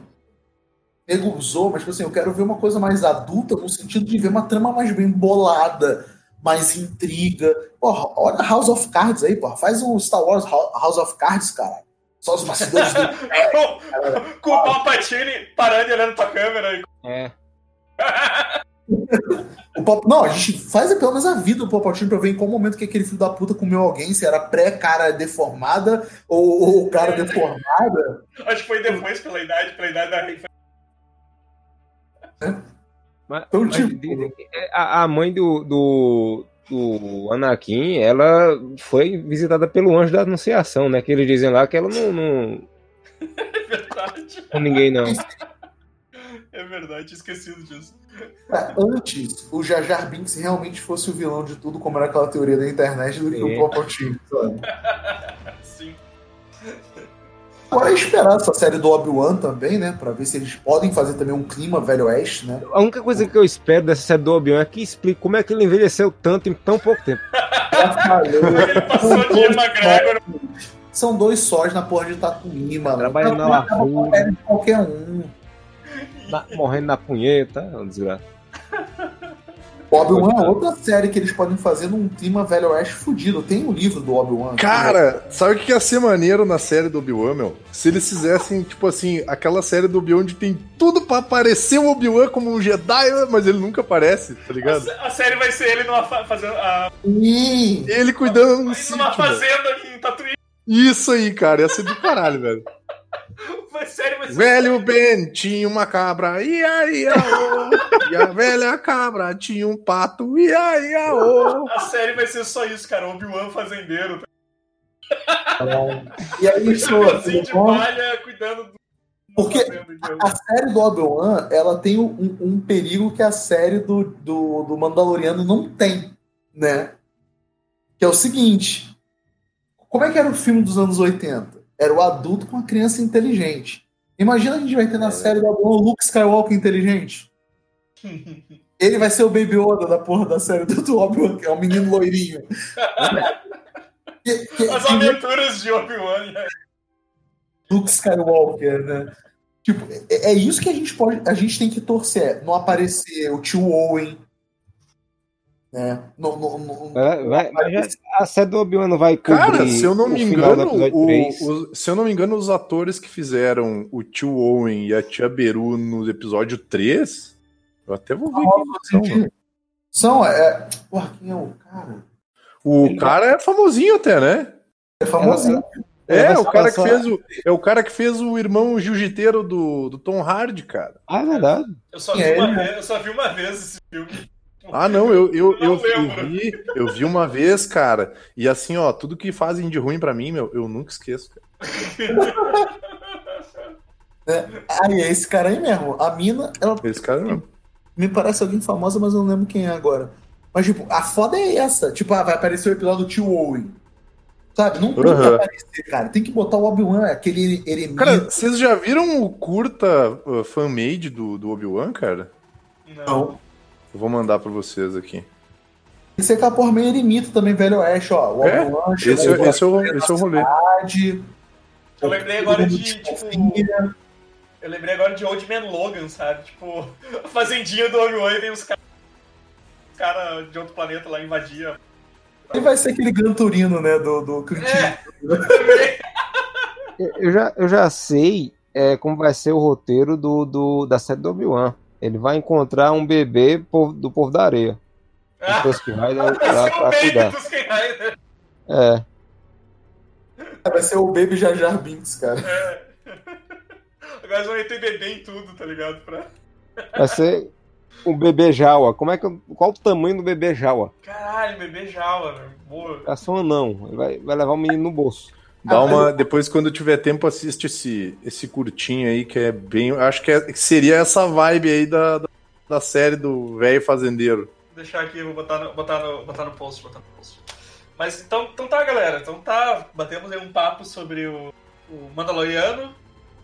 Nego usou, mas tipo assim, eu quero ver uma coisa mais adulta no sentido de ver uma trama mais bem bolada, mais intriga. Porra, olha House of Cards aí, porra. Faz um Star Wars Hou- House of Cards, cara. Só os bastidores do. com, com o Palpatine parando e olhando pra câmera. É. O Pop... Não, a gente faz pelo menos a vida do Palpatine pra ver em qual momento que aquele filho da puta comeu alguém, se era pré-cara deformada ou, ou cara deformada. Acho que foi depois, pela idade, pela idade da Rey. Mas, Então, mas tipo- é, a, a mãe do, do, do Anakin, ela foi visitada pelo anjo da Anunciação, né? Que eles dizem lá que ela não. não É verdade. com ninguém, não. É verdade, tinha esquecido disso. Cara, antes o Jar Jar Binks realmente fosse o vilão de tudo, como era aquela teoria da internet, do que o Palpatine, sabe? Sim. Agora é esperar essa série do Obi-Wan também, né? Pra ver se eles podem fazer também um clima velho oeste, né? A única coisa que eu espero dessa série do Obi-Wan é que explique como é que ele envelheceu tanto em tão pouco tempo. Falei. Ele passou São de dois McGregor. São dois sóis na porra de Tatooine, mano. Trabalhando na é lavoura. de qualquer um. Na- morrendo na punheta, é uma desgraça. Obi-Wan é outra série que eles podem fazer num clima velho oeste fudido. Tem um livro do Obi-Wan. Cara, sabe o que ia ser maneiro na série do Obi-Wan, meu? Se eles fizessem, tipo assim, aquela série do Obi-Wan onde tem tudo pra aparecer o Obi-Wan como um Jedi, mas ele nunca aparece, tá ligado? A série vai ser ele numa fa- fazendo. A. Ele cuidando um numa sítio, velho. fazenda em Tatooine. Isso aí, cara, ia ser do caralho, velho. Vai série vai ser. Velho Ben tinha uma cabra, ia, ia, ô. E a velha cabra tinha um pato, ia, ia, ô. A série vai ser só isso, cara. Obi-Wan fazendeiro. E aí, show, Caminhãozinho de palha cuidando do. Porque a série do Obi-Wan, ela tem um, um perigo que a série do, do, do Mandaloriano não tem, né? Que é o seguinte: como é que era o filme dos anos 80? Era o adulto com a criança inteligente. Imagina a gente vai ter na série do Obi-Wan o Luke Skywalker inteligente. Ele vai ser o Baby Yoda da porra da série do, Obi-Wan, que é o menino loirinho. Que- que- As que- aventuras de Obi-Wan. né? Luke Skywalker, né? Tipo, é, é isso que a gente pode. A gente tem que torcer. Não aparecer o tio Owen. Né? No, no, no- Vai- vai- mas a série do Obi-Wan não vai cobrir Cara, se eu não me engano, o- 3. o- se eu não me engano, os atores que fizeram o tio Owen e a tia Beru no episódio 3, eu até vou ver quem são. São, é. Porra, quem é o cara? O cara é famosinho até, né? É famosinho. É, vai o cara que fez o, é o cara que fez o irmão jiu-jiteiro do, do Tom Hardy, cara. Ah, é verdade. Eu só, vi É, uma vez, eu só vi uma vez esse filme. Ah, não, eu, eu, Não eu, eu vi, eu vi uma vez, cara. E assim, ó, tudo que fazem de ruim pra mim, meu, eu nunca esqueço. Cara. Aí, é esse cara aí mesmo. A mina, ela Esse cara não. me parece alguém famosa, mas eu não lembro quem é agora. Mas, tipo, a foda é essa. Tipo, ah, vai aparecer o episódio do tio Owen. Sabe? Não tem que Aham. aparecer, cara. Tem que botar o Obi-Wan, aquele eremita. Cara, vocês já viram o curta uh, fan-made do, do Obi-Wan, cara? Não. Não. Eu vou mandar pra vocês aqui. Tem que ser aquela porra meio eremita também, velho oeste, ó. O É? Obi-Wan Esse, chegou é- esse, é o, esse é o rolê. cidade, Eu lembrei agora de, tipo. Eu lembrei agora de Old Man Logan, sabe? Tipo, a fazendinha do Obi-Wan e vem os caras cara de outro planeta lá invadir. Ele vai ser aquele Gran Turino, né, do, do Clint É. Eu já, eu já sei é, como vai ser o roteiro do, do, da série do Obi-Wan. Ele vai encontrar um bebê do povo da areia. Ah, que vai dar vai pra, o cuidar. Rider. É. Vai ser o Baby Jar Jar Binks, cara. Agora eles vão meter bebê em tudo, tá ligado? Pra... Vai ser. Um bebê Jawa. Como é que, qual o tamanho do bebê Jawa? Caralho, bebê Jawa, velho. Boa. É só um não. Ele vai, vai levar o menino no bolso. Dá uma, depois, quando tiver tempo, assiste esse, esse curtinho aí, que é bem. Acho que, é- seria essa vibe aí da, da, da série do velho fazendeiro. Vou deixar aqui, vou botar no, botar no, botar no post, botar no post. Mas então, então tá, galera. Então tá, batemos aí um papo sobre o, o Mandaloriano,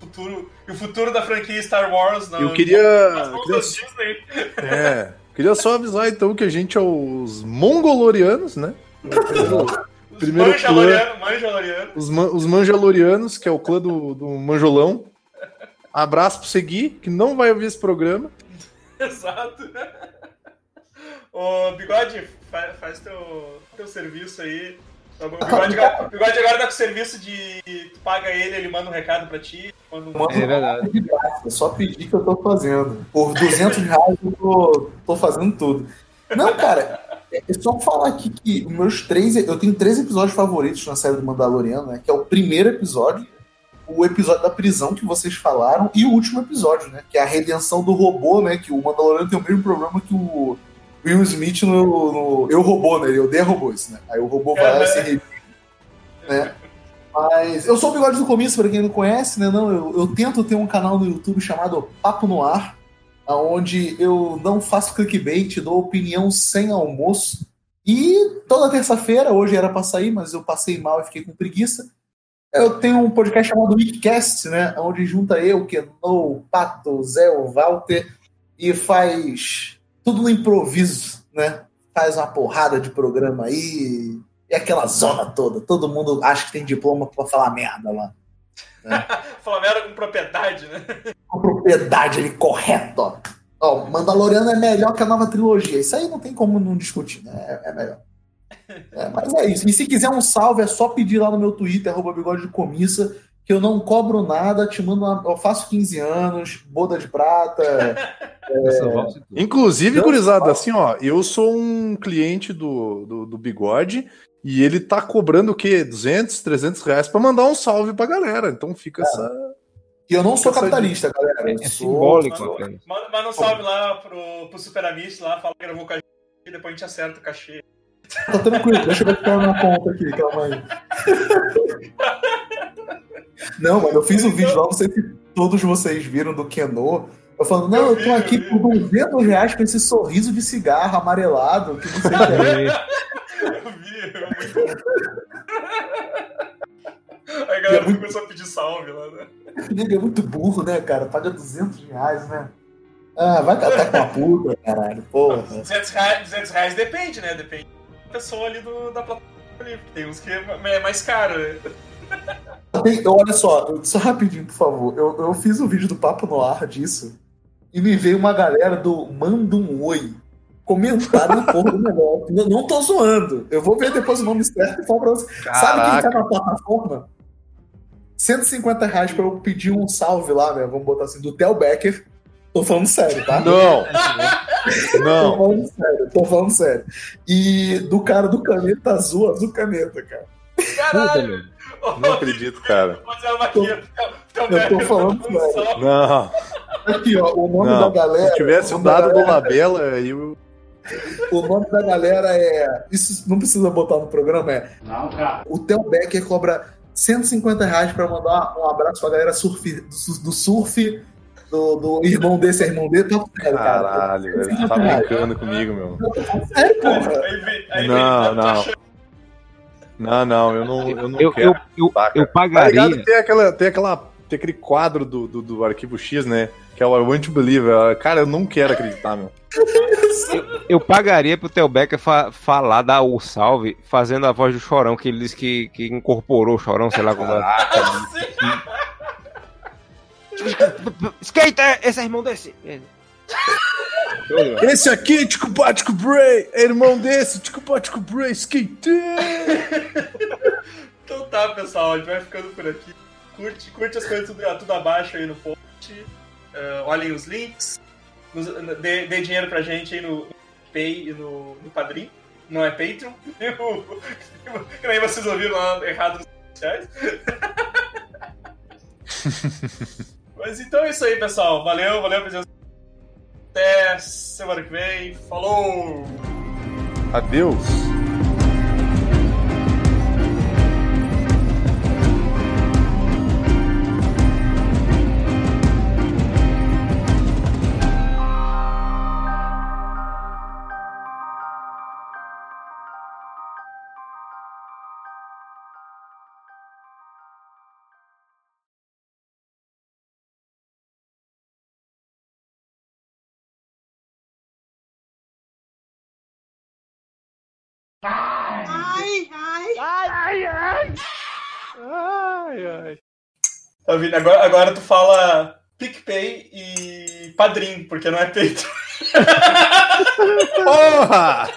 futuro, e o futuro da franquia Star Wars na, Eu queria- mãos queria- Disney. É. Queria só avisar então que a gente é os mongolorianos, né? Os Primeiro Manjaloriano, Manjaloriano. Os, man, os manjalorianos, que é o clã do, do Manjolão. Abraço pro Segui, que não vai ouvir esse programa. Exato. Ô, Bigode, fa- faz teu, teu serviço aí. O Bigode, agora- Bigode agora tá com o serviço de. Tu paga ele, ele manda um recado pra ti. Manda um... Manda É verdade. é só pedir que eu tô fazendo. Por 200 reais eu tô, tô fazendo tudo. Não, cara, é é só falar aqui que os meus três. Eu tenho três episódios favoritos na série do Mandaloriano, né? Que é o primeiro episódio, o episódio da prisão que vocês falaram, e o último episódio, né? Que é a redenção do robô, né? Que o Mandaloriano tem o mesmo problema que o Will Smith no. no eu robô, né? Ele odeia robôs, né? Aí o robô vai lá e se redime, né? Mas eu sou o Bigode do Começo, para quem não conhece, né? Não, eu, eu tento ter um canal no YouTube chamado Papo no Ar, onde eu não faço clickbait, dou opinião sem almoço. E toda terça-feira, hoje era para sair, mas eu passei mal e fiquei com preguiça. Eu tenho um podcast chamado Weekcast, né? Onde junta eu, Keno, Pato, Zé, o Walter, e faz tudo no improviso, né? Faz uma porrada de programa aí, e aquela zona toda. Todo mundo acha que tem diploma pra falar merda lá. Falar merda com propriedade, né? Com propriedade ali, correto, ó. Ó, Mandaloriano é melhor que a nova trilogia. Isso aí não tem como não discutir, né? É, é melhor. É, mas é isso. E se quiser um salve, é só pedir lá no meu Twitter, arroba bigode de comissa, que eu não cobro nada, te mando uma, Eu faço 15 anos, boda de prata. Tudo. Inclusive, gurizada, assim, ó, eu sou um cliente do, do, do Bigode e ele tá cobrando o quê? 200, 300 reais pra mandar um salve pra galera. Então fica essa. E eu não sou capitalista, galera. Eu É sou- simbólico. Manda, manda, manda um salve lá pro, pro Super Amish lá, fala que gravou com a gente e depois a gente acerta o cachê. Tá tranquilo, deixa eu ficar na conta aqui, calma aí. Não, mano, eu fiz um vídeo lá, não sei se todos vocês viram do Keno. Eu falando, não, eu tô aqui por 200 reais com esse sorriso de cigarro amarelado, que não sei o que é. Eu vi, eu muito... Aí a galera É muito- começou a pedir salve lá, né? Nego é muito burro, né, cara? Paga 200 reais, né? Ah, vai catar com a puta, caralho, porra. 200 reais, 200 reais depende, né? Depende da pessoa ali do, da plataforma ali. porque Tem uns que é é mais caro, né? Tem- olha só, só rapidinho, por favor. Eu, eu fiz um vídeo do Papo no Ar disso e me veio uma galera do Manda um Oi comentar na porra do negócio. Não, não tô zoando. Eu vou ver depois o nome certo e falar pra você. Sabe quem tá na plataforma? 150 reais pra eu pedir um salve lá, né? Vamos botar assim, do Theo Becker. Tô falando sério, tá? Não! Tô Não! falando sério, tô falando sério. E do cara do caneta azul, azul caneta, cara. Caralho! Não acredito, cara. Maquia. Eu tô falando sério. Não. Aqui, ó, o nome Não. da galera. Se tivesse o dado do Labela, eu. O nome da galera é. Isso não precisa botar no programa, é. Não, cara. O Theo Becker cobra 150 reais pra mandar um abraço pra galera surf, do, su- do surf, do, do irmão desse, é irmão dele. Tá sério, cara. Caralho, velho. Tá brincando comigo, meu. Sério, porra. Aí vem, aí Não, vem, tá não. Não, não, eu não, eu não Eu, quero. eu, eu, Tá, eu Tá ligado pagaria. que tem, aquela, tem, aquela, tem aquele quadro do, do, do arquivo X, né? Que é o I Want to Believe. Cara, eu não quero acreditar, meu. Eu pagaria pro Theo Becker fa falar, dar o salve, fazendo a voz do Chorão, que ele disse que, que incorporou o Chorão, sei lá como é. Skater! Esse é irmão desse! Esse aqui, Tico Pático Bray, é irmão desse, Tico Pático Bray, skater! Então tá, pessoal, a gente vai ficando por aqui. Curte, curte as coisas tudo, tudo abaixo aí no post. Ah, olhem os links. Nos- dê, dê dinheiro pra gente aí no Pay e no, no Padrim. Não é Patreon. que nem vocês ouviram lá errado nos sociais. Mas então é isso aí, pessoal. Valeu, valeu a presença. Até semana que vem. Falou! Adeus. Tá vendo? Agora, agora tu fala PicPay e Padrim, porque não é peito. Porra!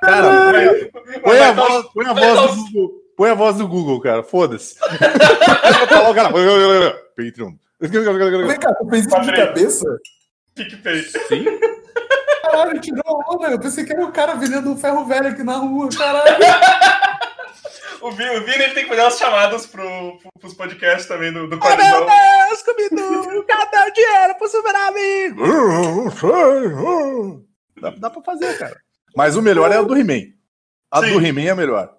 Cara, põe, põe a voz, põe a voz do Google. Põe a voz do Google, cara. Foda-se. Patreon. Vem cá, tu fez isso de cabeça? PicPay. Sim. Caralho, tirou onda. Eu pensei que era o cara vendendo um ferro velho aqui na rua, caralho. O Vini, o Vini ele tem que fazer umas chamadas pro, pro, pros podcasts também do, do Oh, Quadrizão. meu Deus, Scooby-Doo, cadê o dinheiro pro super amigo? Dá, dá pra fazer, cara. Mas o melhor é a do He-Man. A Sim. do He-Man é a melhor.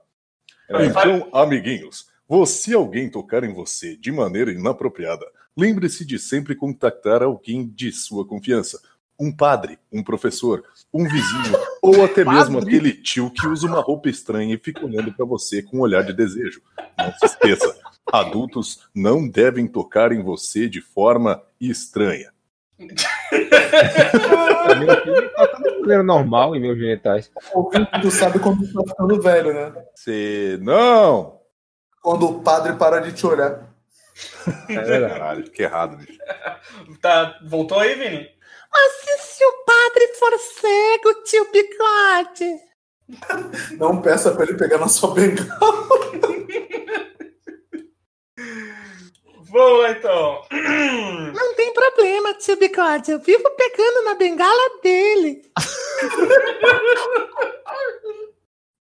Vai, Então, amiguinhos, se alguém tocar em você de maneira inapropriada, lembre-se de sempre contactar alguém de sua confiança. Um padre, um professor, um vizinho, ou até mesmo aquele tio que usa uma roupa estranha e fica olhando pra você com um olhar de desejo. Não se esqueça, adultos não devem tocar em você de forma estranha. De maneira normal em meus genitais. Tu sabe quando tu tá ficando velho, né? Você não! Quando o padre para de te olhar. É. Caralho, que errado, bicho. Tá, voltou aí, Vini? Mas e se o padre for cego, tio Bigode? Não peça pra ele pegar na sua bengala. Vamos lá então. Não tem problema, tio Bigode. Eu vivo pegando na bengala dele.